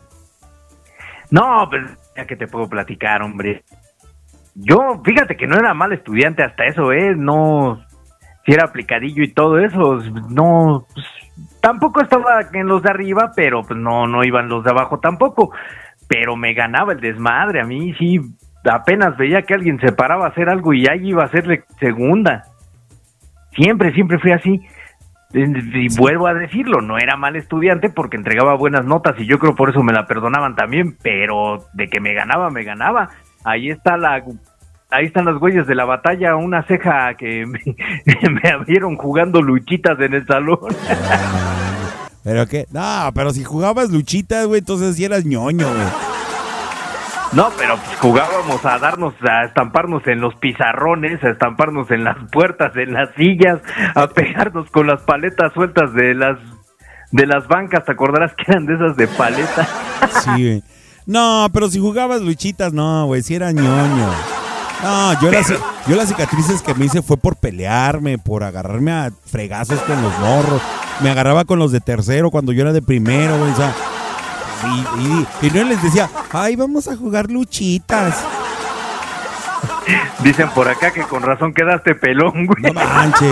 No, pues ya que te puedo platicar, hombre. Yo, fíjate que no era mal estudiante hasta eso, ¿eh? No, si era aplicadillo y todo eso, no, pues, tampoco estaba en los de arriba, pero pues no, no iban los de abajo tampoco. Pero me ganaba el desmadre, a mí sí, apenas veía que alguien se paraba a hacer algo y ahí iba a hacerle segunda. Siempre, siempre fui así. Y vuelvo a decirlo, no era mal estudiante porque entregaba buenas notas y yo creo por eso me la perdonaban también, pero de que me ganaba, me ganaba. Ahí está la ahí están las huellas de la batalla, una ceja que me, me abrieron jugando luchitas en el salón. Pero que, no, pero si jugabas luchitas, güey, entonces sí eras ñoño, güey. No, pero pues jugábamos a darnos, a estamparnos en los pizarrones, a estamparnos en las puertas, en las sillas, a pegarnos con las paletas sueltas de las de las bancas, ¿te acordarás que eran de esas de paleta? Sí, güey. No, pero si jugabas luchitas, no, güey, si era ñoño. No, yo las, yo las cicatrices que me hice fue por pelearme, por agarrarme a fregazos con los morros. Me agarraba con los de tercero cuando yo era de primero, güey. O sea, y, y- y no les decía, ay, vamos a jugar luchitas. Dicen por acá que con razón quedaste pelón, güey. No manches.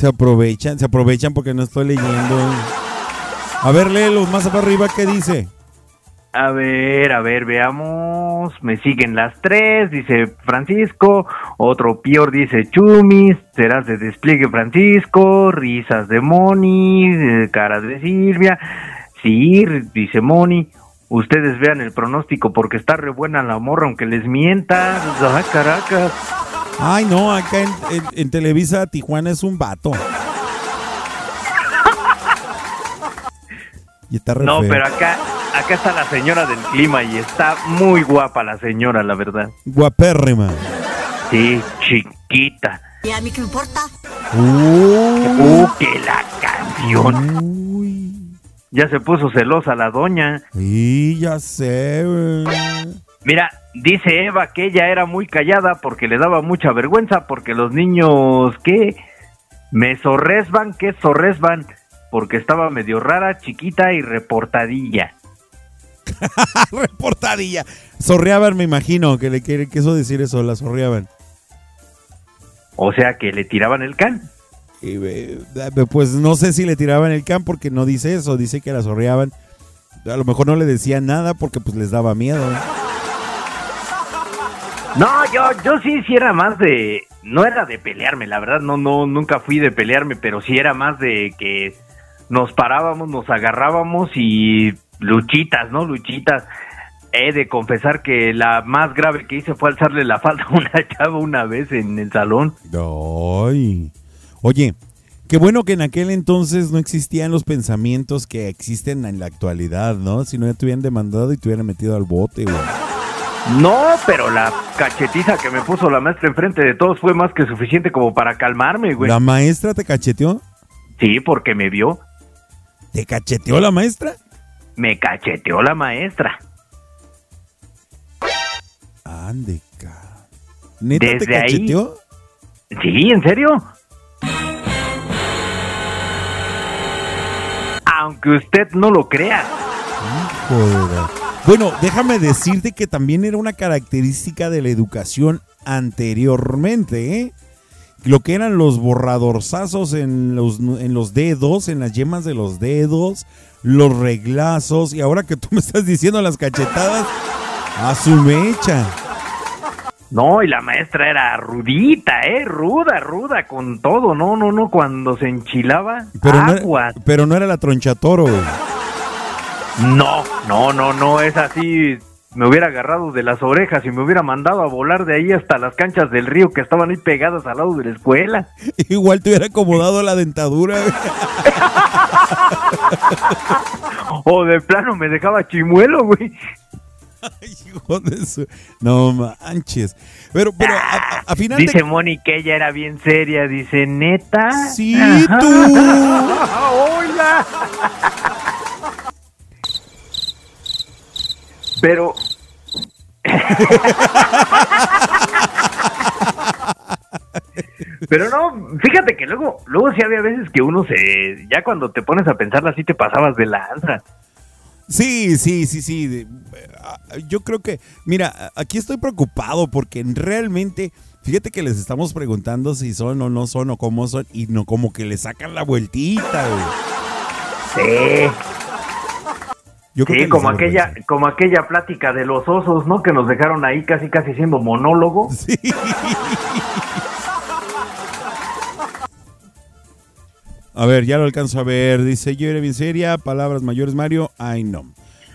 Se aprovechan, se aprovechan porque no estoy leyendo. A ver, léelo más para arriba, ¿qué dice? A ver, a ver, veamos. Me siguen las tres, dice Francisco. Otro Pior dice Chumis. Serás de despliegue Francisco. Risas de Moni. eh, Caras de Silvia. Sí, dice Moni. Ustedes vean el pronóstico porque está re buena la morra aunque les mienta. Ay, caracas. Ay, no, acá en, en- en Televisa Tijuana es un vato. Y está re No, feo. pero acá, acá está la señora del clima y está muy guapa la señora, la verdad. Guapérrima. Sí, chiquita. ¿Y a mí qué me importa? Uh, que la canción. Ya se puso celosa la doña. Sí, ya sé. Mira, dice Eva que ella era muy callada porque le daba mucha vergüenza porque los niños, ¿qué? Me sorresban, ¿qué sorresban? Porque estaba medio rara, chiquita y reportadilla. Reportadilla. Zorreaban, me imagino, que le quiere- quiso decir eso, la zorreaban. O sea que le tiraban el can. Y, pues no sé si le tiraban el can porque no dice eso, dice que la zorreaban. A lo mejor no le decían nada porque pues les daba miedo. No, yo, yo sí, sí era más de, no era de pelearme, la verdad, no, no, nunca fui de pelearme, pero sí era más de que nos parábamos, nos agarrábamos y luchitas, ¿no? Luchitas. He de confesar que la más grave que hice fue alzarle la falda a una chava una vez en el salón. Ay. Oye, qué bueno que en aquel entonces no existían los pensamientos que existen en la actualidad, ¿no? Si no ya te hubieran demandado y te hubieran metido al bote, güey. No, pero la cachetiza que me puso la maestra enfrente de todos fue más que suficiente como para calmarme, güey. ¿La maestra te cacheteó? Sí, porque me vio. ¿Te cacheteó la maestra? Me cacheteó la maestra. Ande, ¿Neta te Desde ahí- cacheteó? Sí, ¿en serio? Aunque usted no lo crea. Joder. Bueno, déjame decirte que también era una característica de la educación anteriormente, ¿eh? Lo que eran los borradorzazos en los, en los dedos, en las yemas de los dedos, los reglazos, y ahora que tú me estás diciendo las cachetadas, a su mecha. No, y la maestra era rudita, ¿eh? Ruda, ruda, con todo. No, no, no, cuando se enchilaba, Pero no, agua. era, pero no era la tronchatoro, güey. No, no, no, no, es así. Me hubiera agarrado de las orejas y me hubiera mandado a volar de ahí hasta las canchas del río que estaban ahí pegadas al lado de la escuela. Igual te hubiera acomodado la dentadura. O de plano me dejaba chimuelo, güey. Hijo de su- No manches. Pero, pero a, final Dice de Moni que ella era bien seria. Dice, ¿neta? Sí, tú. ¡Hola! Pero... Pero no, fíjate que luego, luego sí había veces que uno se, ya cuando te pones a pensarla así te pasabas de lanza. Sí, sí, sí, sí. ah, Yo creo que, mira, aquí estoy preocupado porque realmente, fíjate que les estamos preguntando si son o no son o cómo son y no como que le sacan la vueltita, güey. Sí. Yo creo Sí, que como aquella, como aquella plática de los osos, ¿no? Que nos dejaron ahí casi casi siendo monólogo. Sí. A ver, ya lo alcanzo a ver. Dice, yo era bien seria. Palabras mayores, Mario. Ay, no.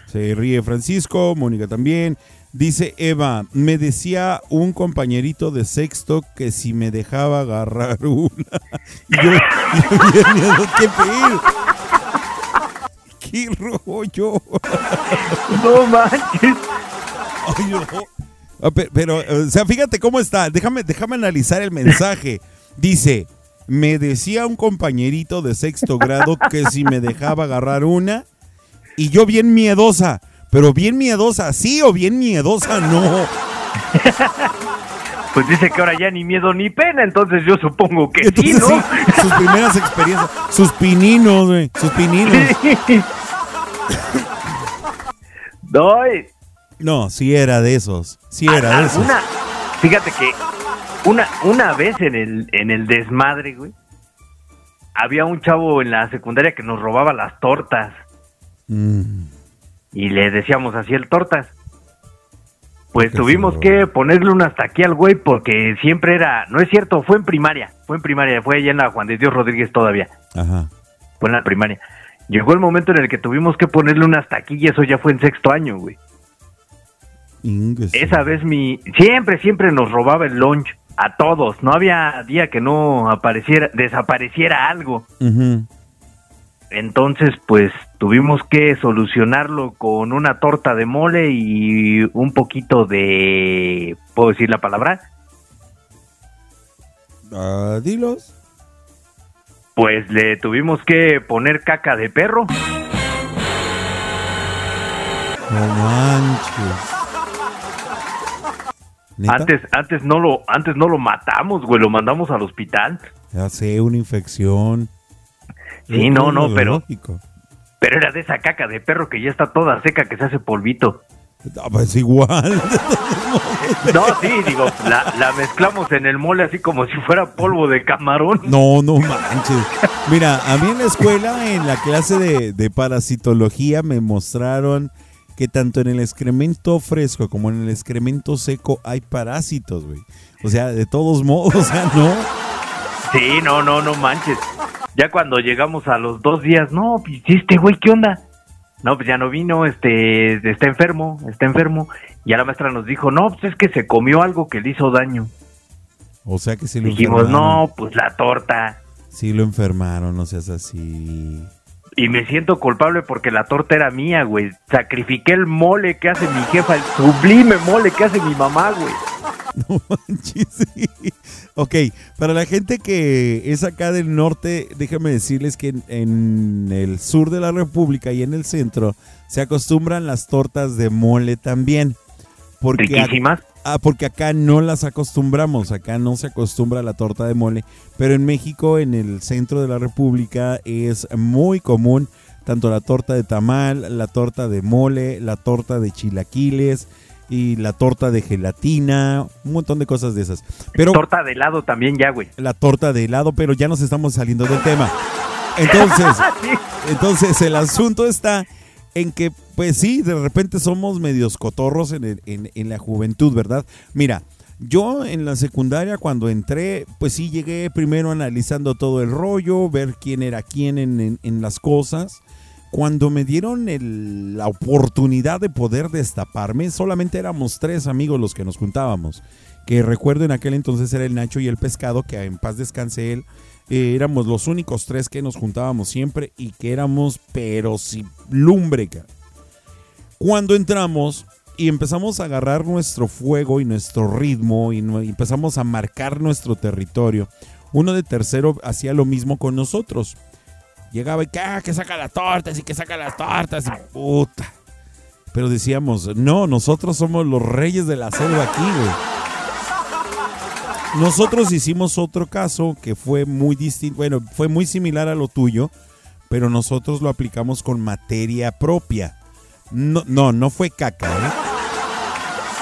Se ríe Francisco. Mónica también. Dice Eva, me decía un compañerito de sexto que si me dejaba agarrar una. Y yo, yo bien miedo, ¿qué pedir? ¿Qué rollo? No manches. Ay, no. Ah, pe- Pero, o sea, fíjate cómo está. Déjame, déjame analizar el mensaje. Dice, me decía un compañerito de sexto grado que si me dejaba agarrar una, y yo bien miedosa, pero bien miedosa, sí o bien miedosa, no. Pues dice que ahora ya ni miedo ni pena, entonces yo supongo que sí, ¿no? sí, sus primeras experiencias, sus pininos, güey, sus pininos. No, y- No, sí era de esos, sí era de esos. alguna, fíjate que una, una vez en el, en el desmadre, güey, había un chavo en la secundaria que nos robaba las tortas Mm, y le decíamos así el tortas. Pues tuvimos que ponerle un hasta aquí al güey porque siempre era, no es cierto, fue en primaria, fue en primaria, fue allá en la Juan de Dios Rodríguez todavía, Ajá. fue en la primaria. Llegó el momento en el que tuvimos que ponerle un hasta aquí y eso ya fue en sexto año, güey. Ingues. Esa vez mi, siempre, siempre nos robaba el lunch. a todos. No había día que no apareciera, desapareciera algo. Entonces, pues tuvimos que solucionarlo con una torta de mole y un poquito de, ¿puedo decir la palabra? Ah, dilos. Pues le tuvimos que poner caca de perro. No manches. ¿Neta? Antes, antes no lo, antes no lo matamos, güey, lo mandamos al hospital. Ya sé, una infección. Sí, no, no, pero- lógico. Pero era de esa caca de perro que ya está toda seca, que se hace polvito. Ah, pues igual. No, sí, digo, la, la mezclamos en el mole así como si fuera polvo de camarón. No, no manches. Mira, a mí en la escuela, en la clase de, de parasitología, me mostraron que tanto en el excremento fresco como en el excremento seco hay parásitos, güey. O sea, de todos modos, o sea, no. Sí, no, no, no manches. Ya cuando llegamos a los dos días, no, pues este güey, ¿qué onda? No, pues ya no vino, este, está enfermo, está enfermo. Y ya la maestra nos dijo, no, pues es que se comió algo que le hizo daño. O sea que si lo Dijimos, enfermaron. no, pues la torta. Sí lo enfermaron, no seas así. Y me siento culpable porque la torta era mía, güey. Sacrifiqué el mole que hace mi jefa, el sublime mole que hace mi mamá, güey. No manches, sí. Ok, para la gente que es acá del norte, déjenme decirles que en, en el sur de la República y en el centro se acostumbran las tortas de mole también. Porque Riquísimas. Ah, porque acá no las acostumbramos, acá no se acostumbra la torta de mole, pero en México, en el centro de la República, es muy común tanto la torta de tamal, la torta de mole, la torta de chilaquiles y la torta de gelatina, un montón de cosas de esas. Pero Torta de helado también ya, güey. la torta de helado, pero ya nos estamos saliendo del tema. Entonces, entonces el asunto está en que, pues sí, de repente somos medios cotorros en, el- en- en la juventud, ¿verdad? Mira, yo en la secundaria cuando entré, pues sí llegué primero analizando todo el rollo, ver quién era quién en, en- en las cosas. Cuando me dieron la oportunidad de poder destaparme, solamente éramos tres amigos los que nos juntábamos. Que recuerdo en aquel entonces era el Nacho y el Pescado, que en paz descanse él. Eh, éramos los únicos tres que nos juntábamos siempre y que éramos, pero si lumbre. ca. Cuando entramos y empezamos a agarrar nuestro fuego y nuestro ritmo y empezamos a marcar nuestro territorio, uno de tercero hacía lo mismo con nosotros. Llegaba y que, ah, que saca las tortas y que saca las tortas y puta. Pero decíamos, no, nosotros somos los reyes de la selva aquí, güey. Nosotros hicimos otro caso que fue muy distinto, bueno, fue muy similar a lo tuyo, pero nosotros lo aplicamos con materia propia. No, no, no fue caca, ¿eh?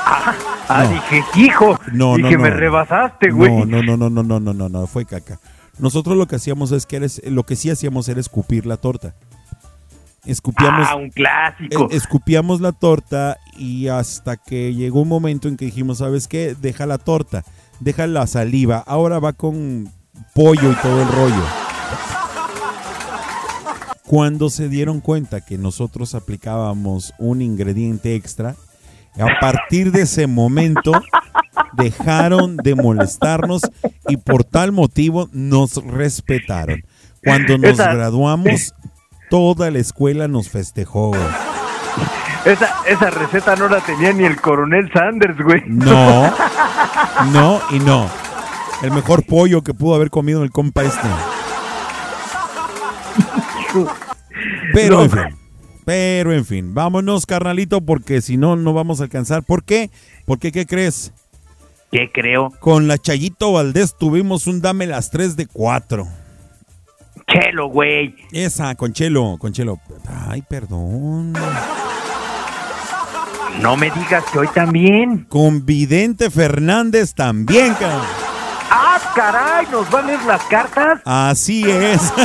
Ah, ah dije, hijo, no, dije, me rebasaste, güey. No, no, no, no, no, no, no, no, fue caca. Nosotros lo que hacíamos es que eres, lo que sí hacíamos era escupir la torta. Escupíamos, Ah, un clásico. eh, escupíamos la torta y hasta que llegó un momento en que dijimos, ¿sabes qué? Deja la torta, deja la saliva, ahora va con pollo y todo el rollo. Cuando se dieron cuenta que nosotros aplicábamos un ingrediente extra, a partir de ese momento dejaron de molestarnos y por tal motivo nos respetaron. Cuando nos Esa- graduamos, toda la escuela nos festejó. Esa, esa receta no la tenía ni el coronel Sanders, güey. No, no y no. El mejor pollo que pudo haber comido el compa este. Pero No. en fin. Pero en fin, vámonos, carnalito, porque si no, no vamos a alcanzar. ¿Por qué? Porque, ¿qué crees? ¿Qué creo? Con la Chayito Valdés tuvimos un dame las 3 de 4. Chelo, güey. Esa, con Chelo, con Chelo. Ay, perdón. No me digas que hoy también. Con Vidente Fernández también, cabrón. ¡Ah, caray! ¿Nos van a leer las cartas? Así es.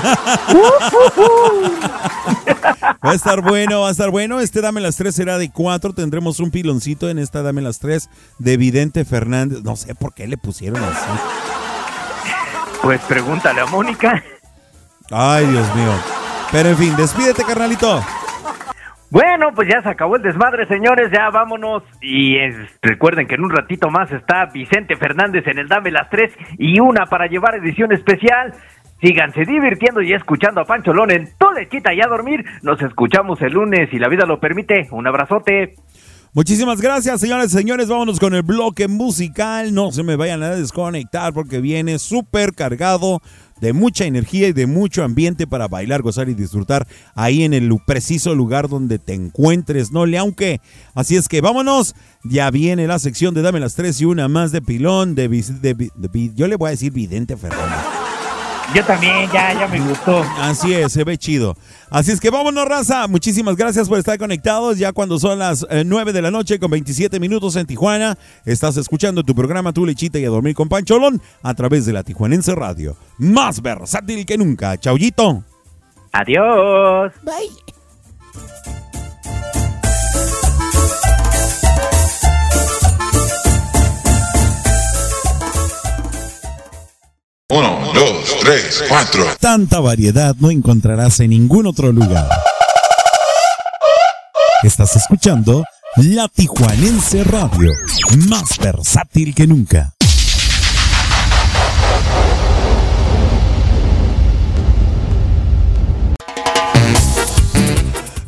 Va a estar bueno, va a estar bueno. Este Dame las 3 será de 4. Tendremos un piloncito en esta Dame las 3 de Vidente Fernández. No sé por qué le pusieron así. Pues pregúntale a Mónica. Ay, Dios mío. Pero en fin, despídete, carnalito. Bueno, pues ya se acabó el desmadre, señores, ya vámonos. Y recuerden que en un ratito más está Vicente Fernández en el Dame las Tres y una para llevar edición especial. Síganse divirtiendo y escuchando a Pancholón en Tu Lechita y a dormir. Nos escuchamos el lunes si la vida lo permite. Un abrazote. Muchísimas gracias, señores y señores. Vámonos con el bloque musical. No se me vayan a desconectar porque viene súper cargado de mucha energía y de mucho ambiente para bailar, gozar y disfrutar ahí en el preciso lugar donde te encuentres, no le aunque. Así es que vámonos. Ya viene la sección de Dame las tres y una más de pilón de, yo le voy a decir vidente Fernández. Yo también, ya, ya me gustó. Así es, se ve chido. Así es que vámonos, raza. Muchísimas gracias por estar conectados. Ya cuando son las eh, 9 de la noche con 27 minutos en Tijuana, estás escuchando tu programa Tu Lechita y a Dormir con Pancholón a través de la Tijuanense Radio. Más versátil que nunca. Chaullito. Adiós. Bye. Uno, dos, tres, cuatro. Tanta variedad no encontrarás en ningún otro lugar. Estás escuchando La Tijuanense Radio. Más versátil que nunca.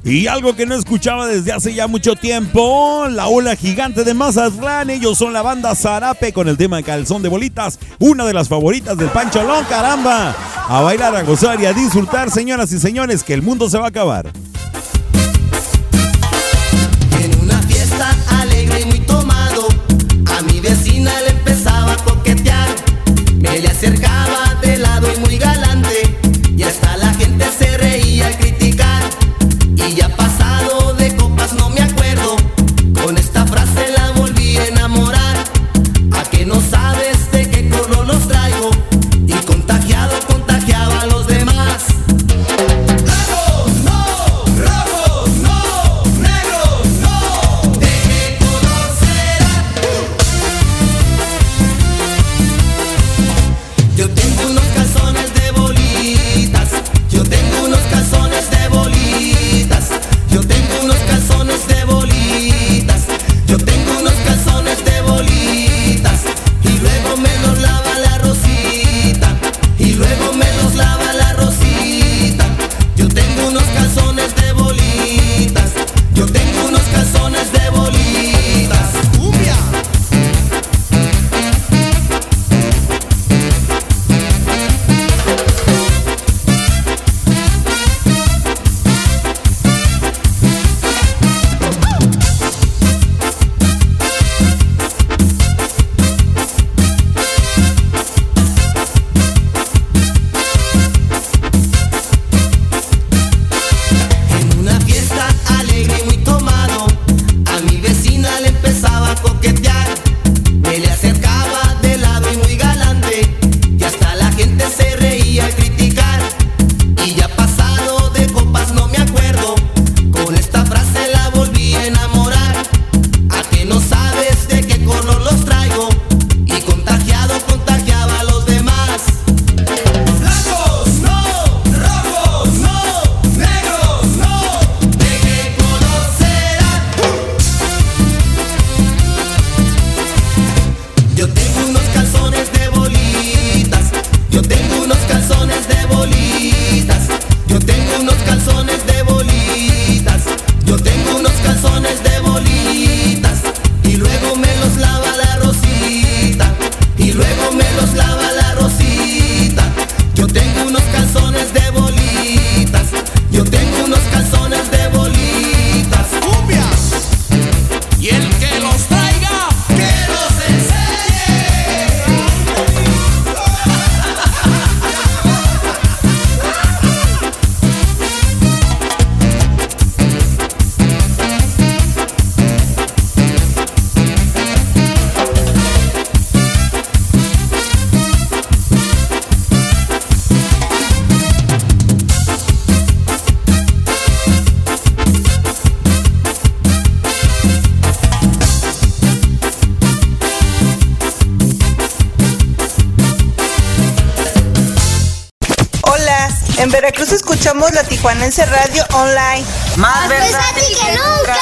Y algo que no escuchaba desde hace ya mucho tiempo, la ola gigante de Mazatlán, ellos son la banda Zarape con el tema Calzón de Bolitas, una de las favoritas del Pancholón, caramba. A bailar, a gozar y a disfrutar, señoras y señores, que el mundo se va a acabar. En una fiesta alegre y muy tomado, a mi vecina le empezaba a coquetear. Me le acercaba Radio Online. Más, versátil que nunca.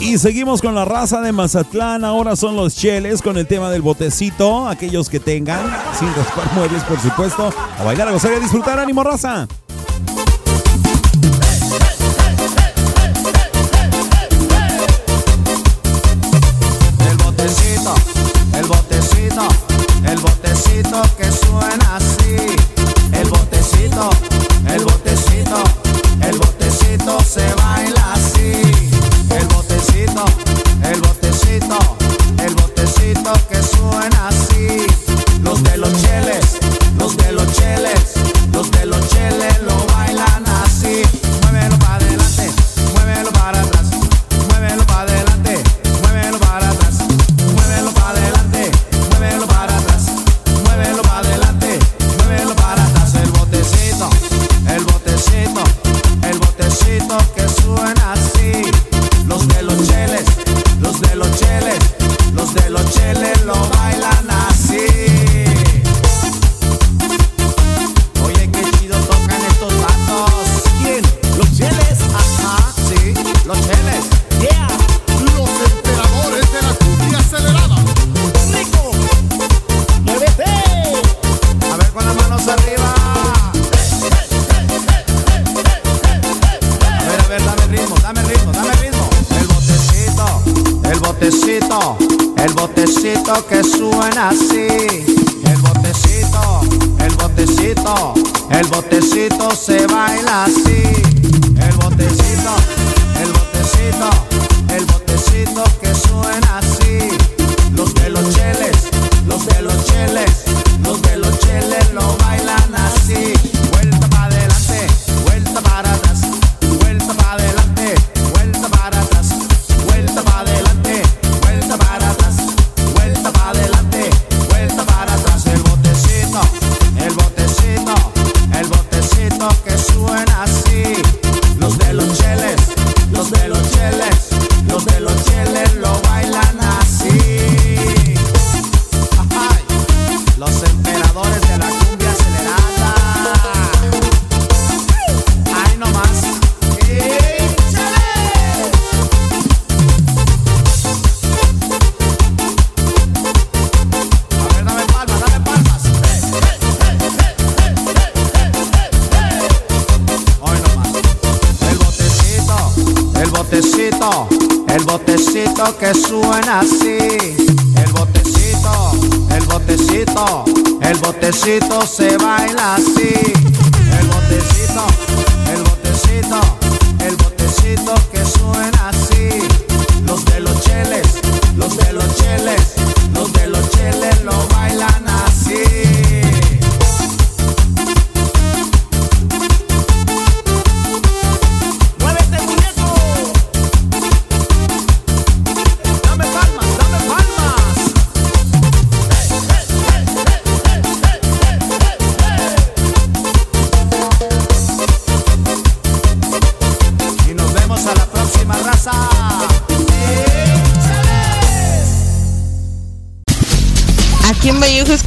Y seguimos con la raza de Mazatlán. Ahora son los cheles con el tema del botecito. Aquellos que tengan, sin raspar muebles, por supuesto. A bailar, a gozar y a disfrutar. ¡Ánimo, raza! Manas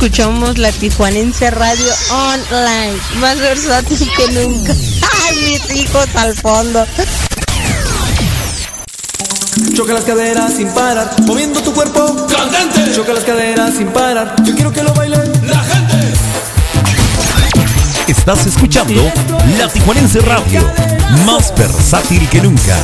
escuchamos la Tijuanense Radio Online, más versátil que nunca. ¡Ay, mis hijos al fondo! Choca las caderas sin parar, moviendo tu cuerpo candente. Choca las caderas sin parar, yo quiero que lo baile la gente. Estás escuchando La Tijuanense Radio, más versátil que nunca.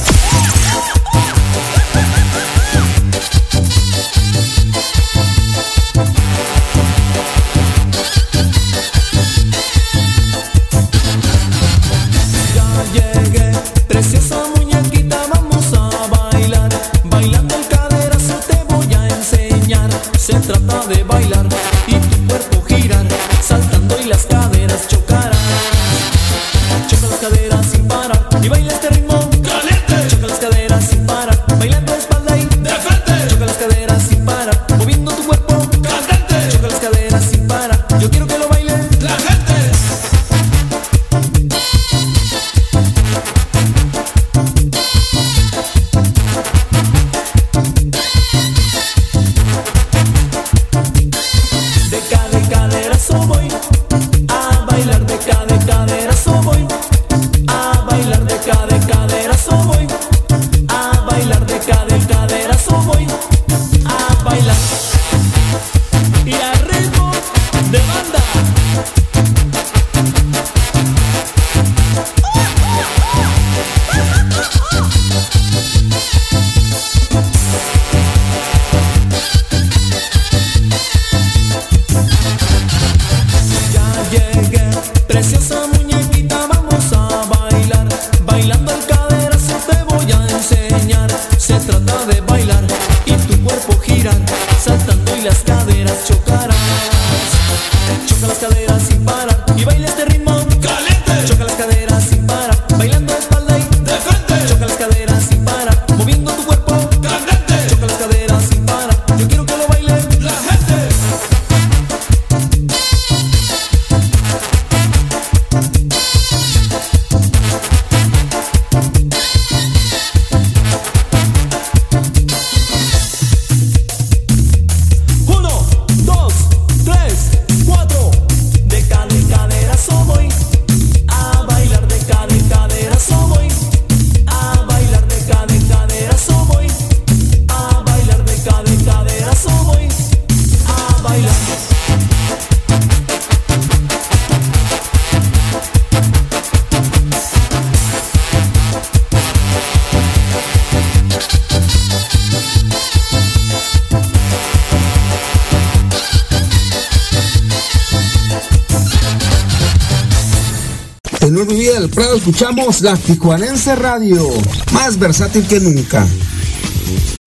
Escuchamos la Tijuanense Radio, más versátil que nunca.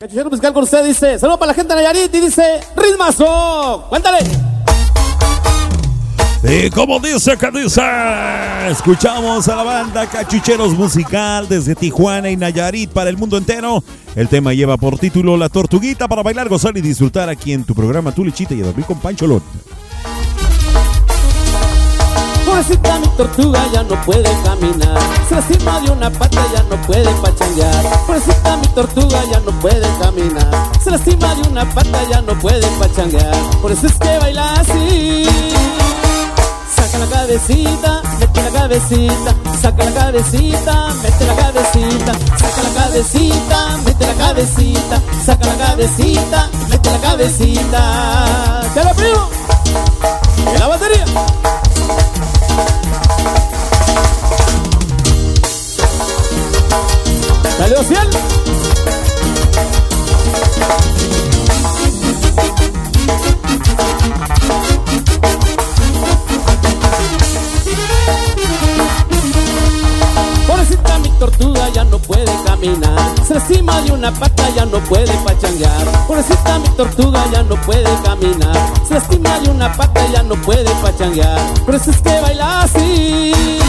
Cachuchero musical con usted dice, saludo para la gente de Nayarit y dice, ritmazo, cuéntale. Y como dice que dice, escuchamos a la banda Cachucheros Musical desde Tijuana y Nayarit para el mundo entero. El tema lleva por título La Tortuguita para bailar, gozar y disfrutar aquí en tu programa Tu Lichita y a dormir con Pancholón. Pobrecita mi tortuga ya no puede caminar. Se lastima de una pata ya no puede pachanguear. Pobrecita mi tortuga ya no puede caminar. Se lastima de una pata ya no puede pachanguear. Por eso es que baila así. Saca la cabecita, mete la cabecita. Saca la cabecita, mete la cabecita. Saca la cabecita, mete la cabecita. Saca la cabecita, mete la cabecita. ¡Que la primo! ¡Que la batería! ¡Salió 100! Pobrecita mi tortuga ya no puede caminar. Se lastima de una pata ya no puede pachanguear. Pobrecita mi tortuga ya no puede caminar. Se lastima de una pata ya no puede pachanguear. Por eso es que baila así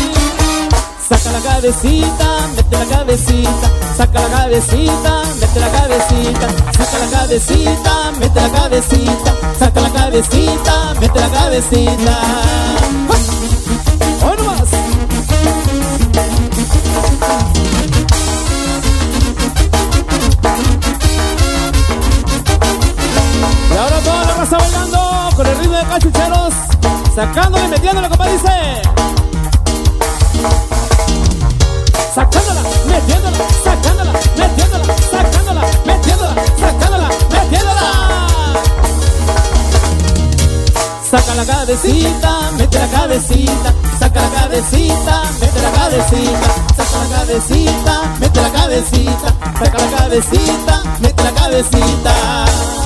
Saca la cabecita, mete la cabecita, saca la cabecita, mete la cabecita, saca la cabecita, mete la cabecita, saca la cabecita, mete la cabecita. ¡Hoy nomás! Y ahora toda la raza bailando con el ritmo de cachucheros, sacándole metiéndole, Saca la cabecita, mete la cabecita, saca la cabecita, mete la cabecita, saca la cabecita, mete la cabecita, saca la cabecita, mete la cabecita.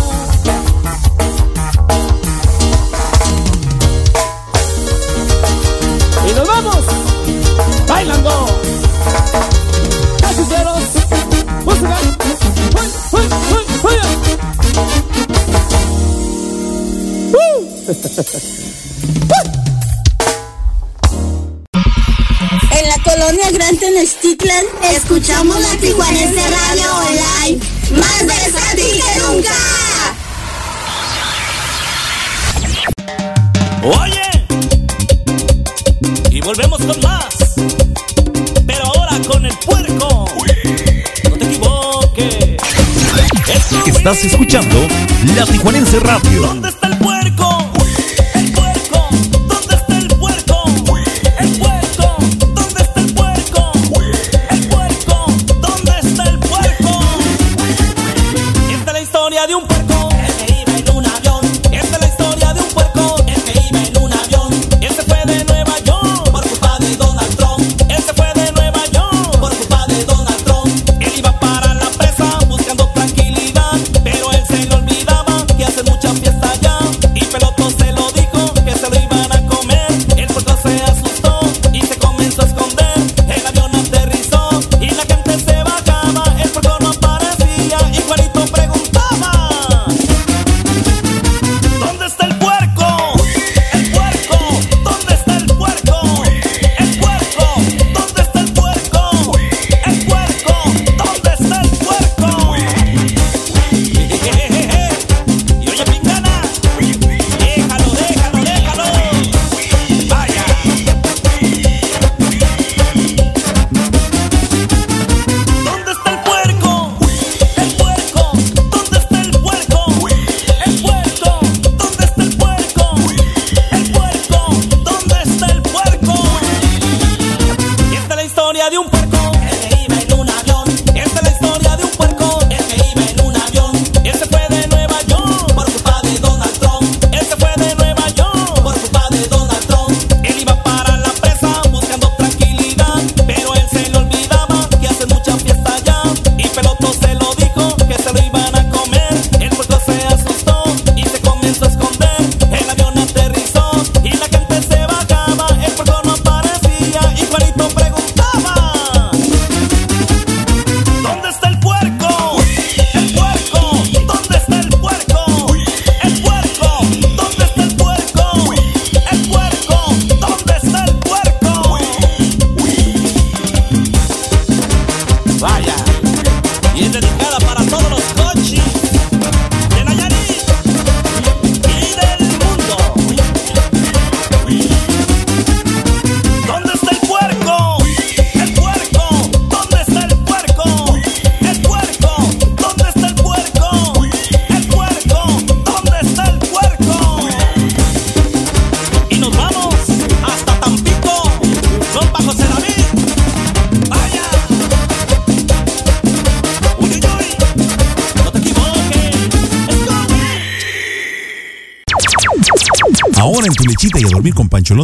En la colonia Gran Tenochtitlan escuchamos la Tijuanense Radio Online, más versátil que nunca. Oye, y volvemos con más, pero ahora con el puerco. No te equivoques. Estás escuchando La Tijuanense Radio. ¿Dónde está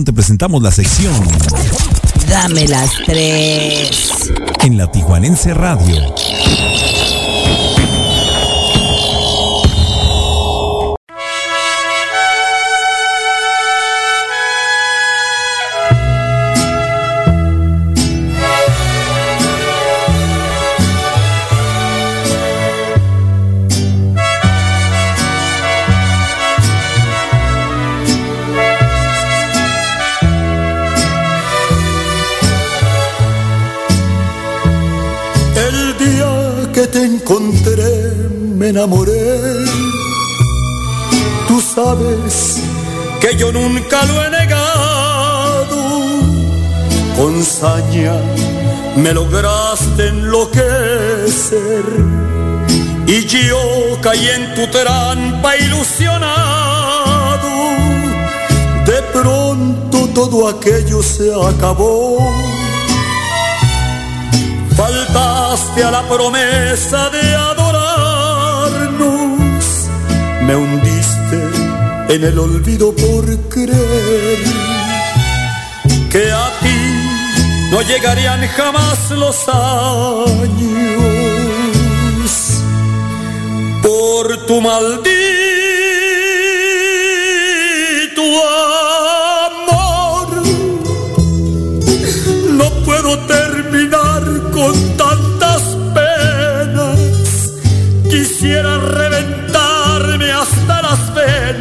te presentamos la sección Dame las tres. en la Tijuanense Radio. Yo nunca lo he negado. Con saña me lograste enloquecer. Y yo caí en tu trampa ilusionado. De pronto todo aquello se acabó. Faltaste a la promesa de adorarnos. En el olvido por creer que a ti no llegarían jamás los años. Por tu maldito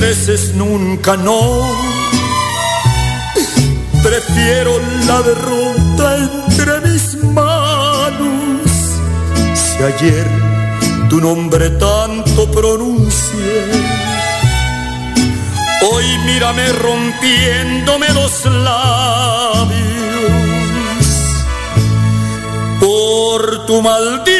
regreses nunca, no. Prefiero la derrota entre mis manos. Si ayer tu nombre tanto pronuncié, hoy mírame rompiéndome los labios por tu maldito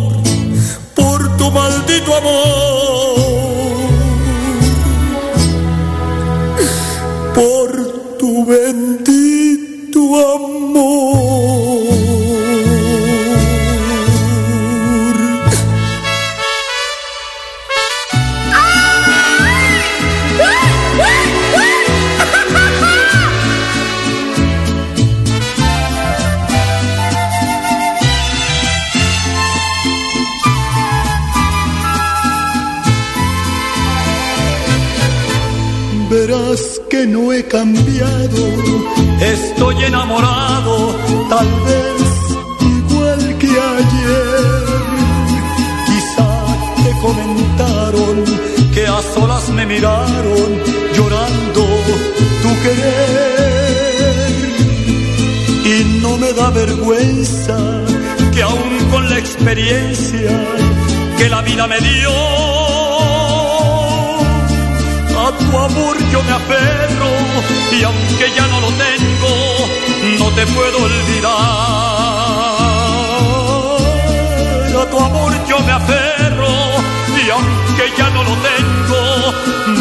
tu maldito amor, no he cambiado, estoy enamorado, tal vez igual que ayer. Quizá te comentaron que a solas me miraron llorando tu querer. Y no me da vergüenza que aún con la experiencia que la vida me dio, tu amor yo me aferro y aunque ya no lo tengo, no te puedo olvidar. A tu amor yo me aferro y aunque ya no lo tengo,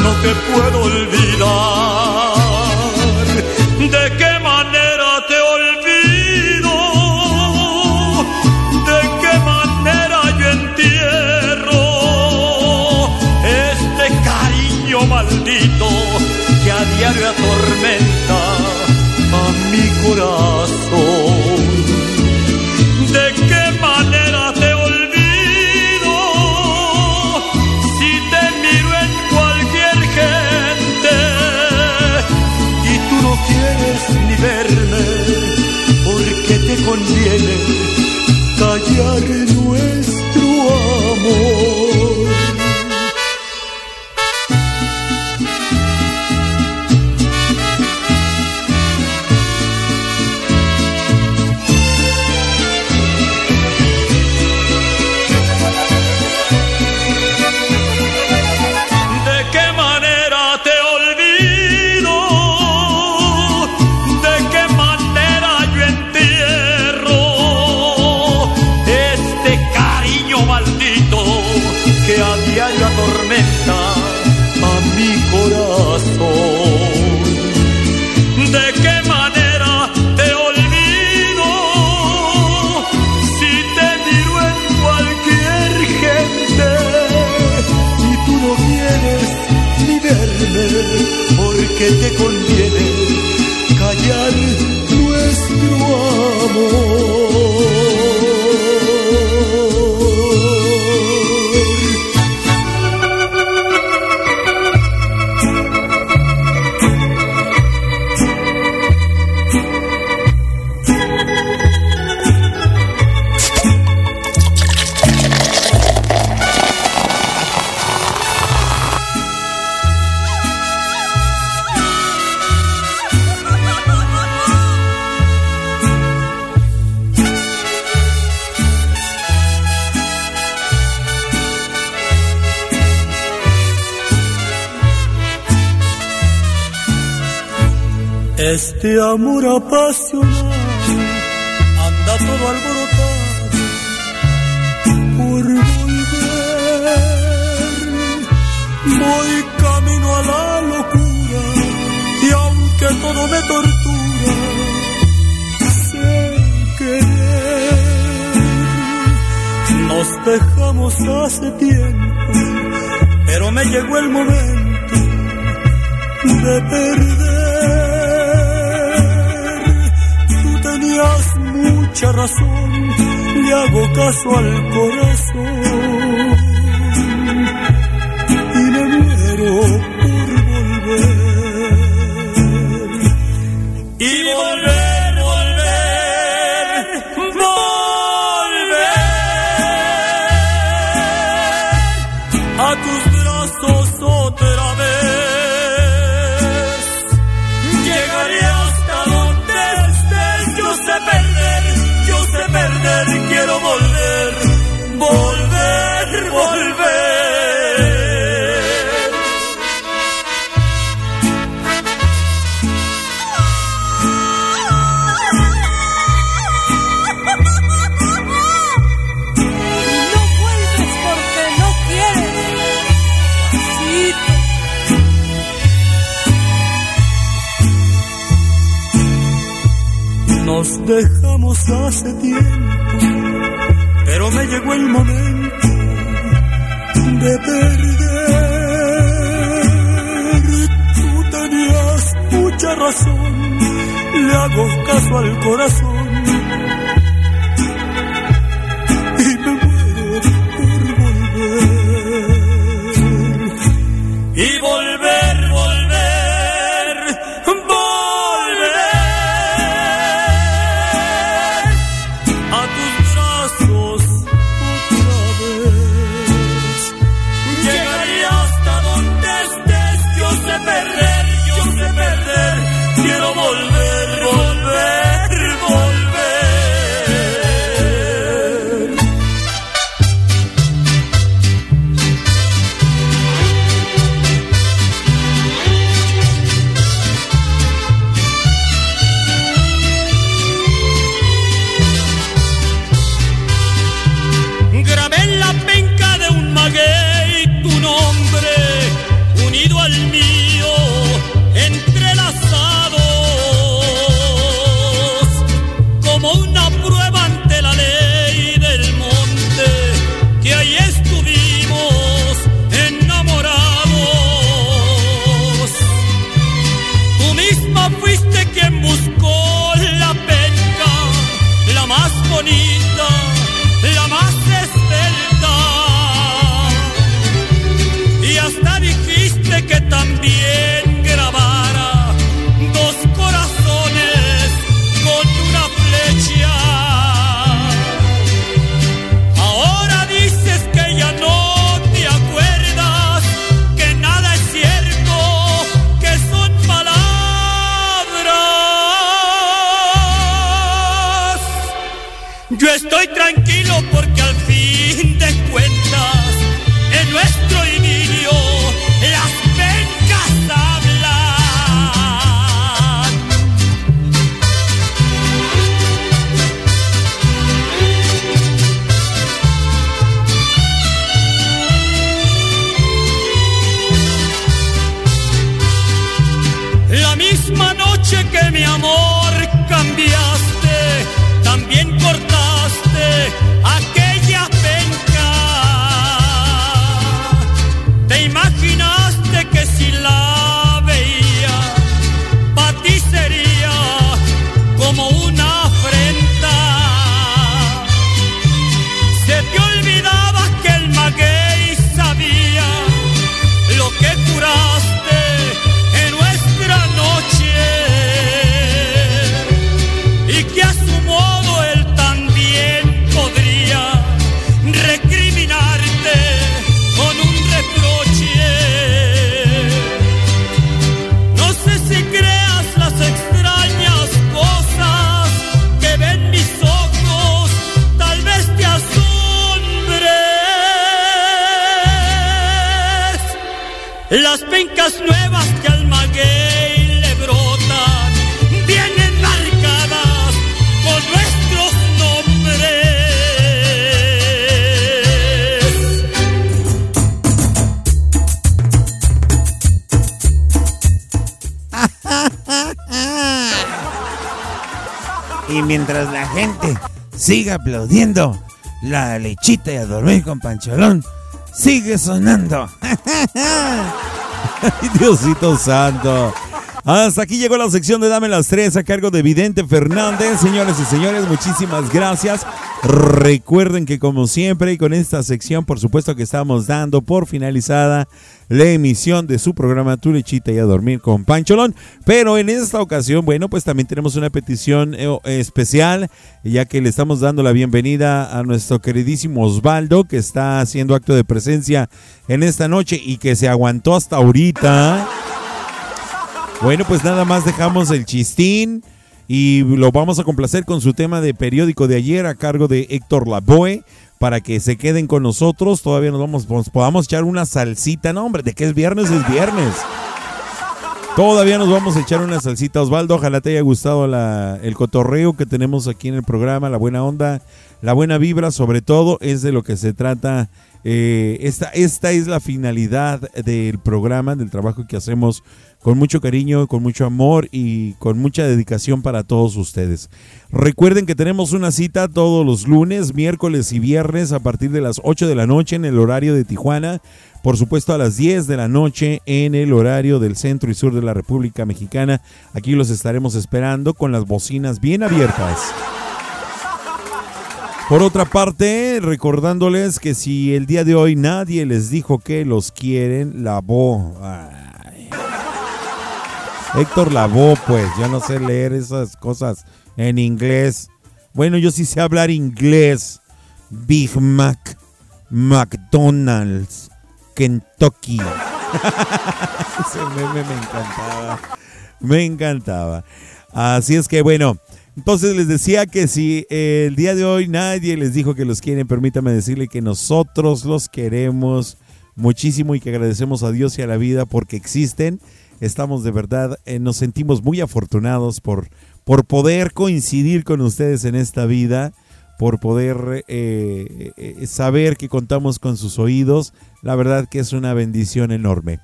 no te puedo olvidar. ¿De qué diaria tormenta a mi corazón. people hace tiempo, pero me llegó el momento de perder. Tú tenías mucha razón, le hago caso al corazón mientras la gente siga aplaudiendo, la lechita y a dormir con Pancholón sigue sonando. Ay, Diosito santo. Hasta aquí llegó la sección de Dame las Tres a cargo de Vidente Fernández. Señores y señores, muchísimas gracias. Recuerden que como siempre y con esta sección, por supuesto que estamos dando por finalizada la emisión de su programa Tu Lechita y a Dormir con Pancholón. Pero en esta ocasión, bueno, pues también tenemos una petición eh, especial, ya que le estamos dando la bienvenida a nuestro queridísimo Osvaldo, que está haciendo acto de presencia en esta noche y que se aguantó hasta ahorita. Bueno, pues nada más dejamos el chistín y lo vamos a complacer con su tema de periódico de ayer a cargo de Héctor Lavoe para que se queden con nosotros. Todavía nos vamos, podamos echar una salsita. No, hombre, de que es viernes, es viernes. Todavía nos vamos a echar una salsita. Osvaldo, ojalá te haya gustado la- el cotorreo que tenemos aquí en el programa, la buena onda, la buena vibra, sobre todo, es de lo que se trata. Eh, esta, esta es la finalidad del programa, del trabajo que hacemos con mucho cariño, con mucho amor y con mucha dedicación para todos ustedes. Recuerden que tenemos una cita todos los lunes, miércoles y viernes a partir de las 8 de la noche en el horario de Tijuana. Por supuesto a las 10 de la noche en el horario del centro y sur de la República Mexicana. Aquí los estaremos esperando con las bocinas bien abiertas. Por otra parte, recordándoles que si el día de hoy nadie les dijo que los quieren, lavó. Ay. Héctor lavó, pues, yo no sé leer esas cosas en inglés. Bueno, yo sí sé hablar inglés. Big Mac, McDonald's, Kentucky. Ese meme me encantaba. Me encantaba. Así es que bueno, entonces les decía que si eh, el día de hoy nadie les dijo que los quieren, permítame decirle que nosotros los queremos muchísimo y que agradecemos a Dios y a la vida porque existen. Estamos de verdad, eh, nos sentimos muy afortunados por, por poder coincidir con ustedes en esta vida, por poder eh, eh, saber que contamos con sus oídos. La verdad que es una bendición enorme.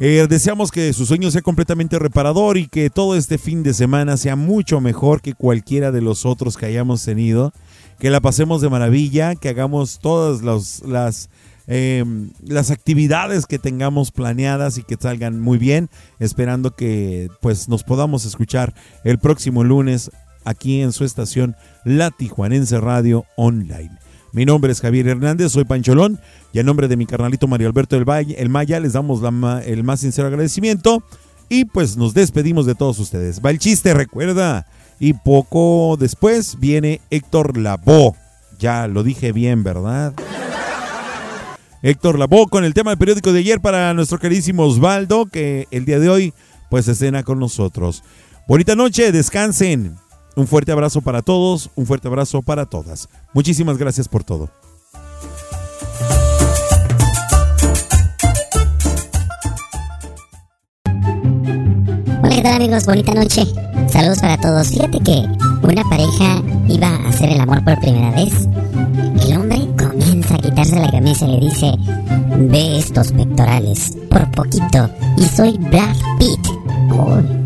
Eh, deseamos que su sueño sea completamente reparador y que todo este fin de semana sea mucho mejor que cualquiera de los otros que hayamos tenido. Que la pasemos de maravilla, que hagamos todas las, eh, las actividades que tengamos planeadas y que salgan muy bien. Esperando que pues nos podamos escuchar el próximo lunes aquí en su estación La Tijuanense Radio Online. Mi nombre es Javier Hernández, soy Pancholón y en nombre de mi carnalito Mario Alberto El, Valle- el Maya les damos la el más sincero agradecimiento y pues nos despedimos de todos ustedes. Va el chiste, recuerda. Y poco después viene Héctor Lavoe. Ya lo dije bien, ¿verdad? Héctor Lavoe con el tema del periódico de ayer para nuestro queridísimo Osvaldo, que el día de hoy pues escena con nosotros. Bonita noche, descansen. Un fuerte abrazo para todos, un fuerte abrazo para todas. Muchísimas gracias por todo. Hola, ¿qué tal amigos? Bonita noche. Saludos para todos. Fíjate que una pareja iba a hacer el amor por primera vez. El hombre comienza a quitarse la camisa y le dice, ve estos pectorales, por poquito, y soy Brad Pitt. Uy.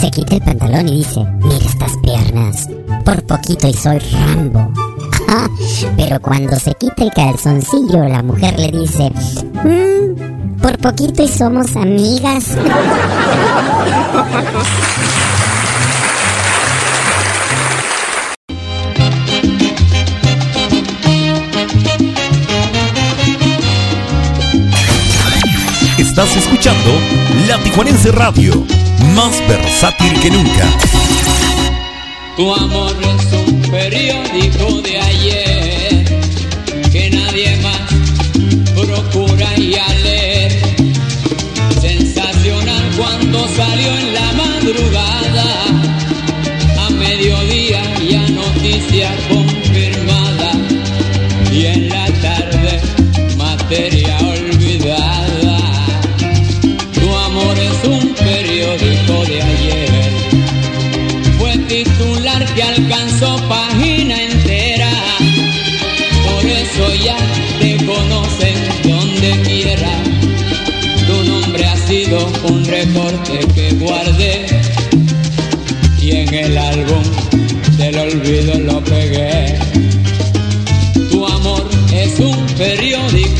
Se quita el pantalón y dice, mira estas piernas, por poquito y soy Rambo. Pero cuando se quita el calzoncillo, la mujer le dice, "Mm, por poquito y somos amigas. Estás escuchando La Tijuanense Radio, más versátil que nunca. Tu amor es un periódico de ayer olvido lo pegué. Tu amor es un periódico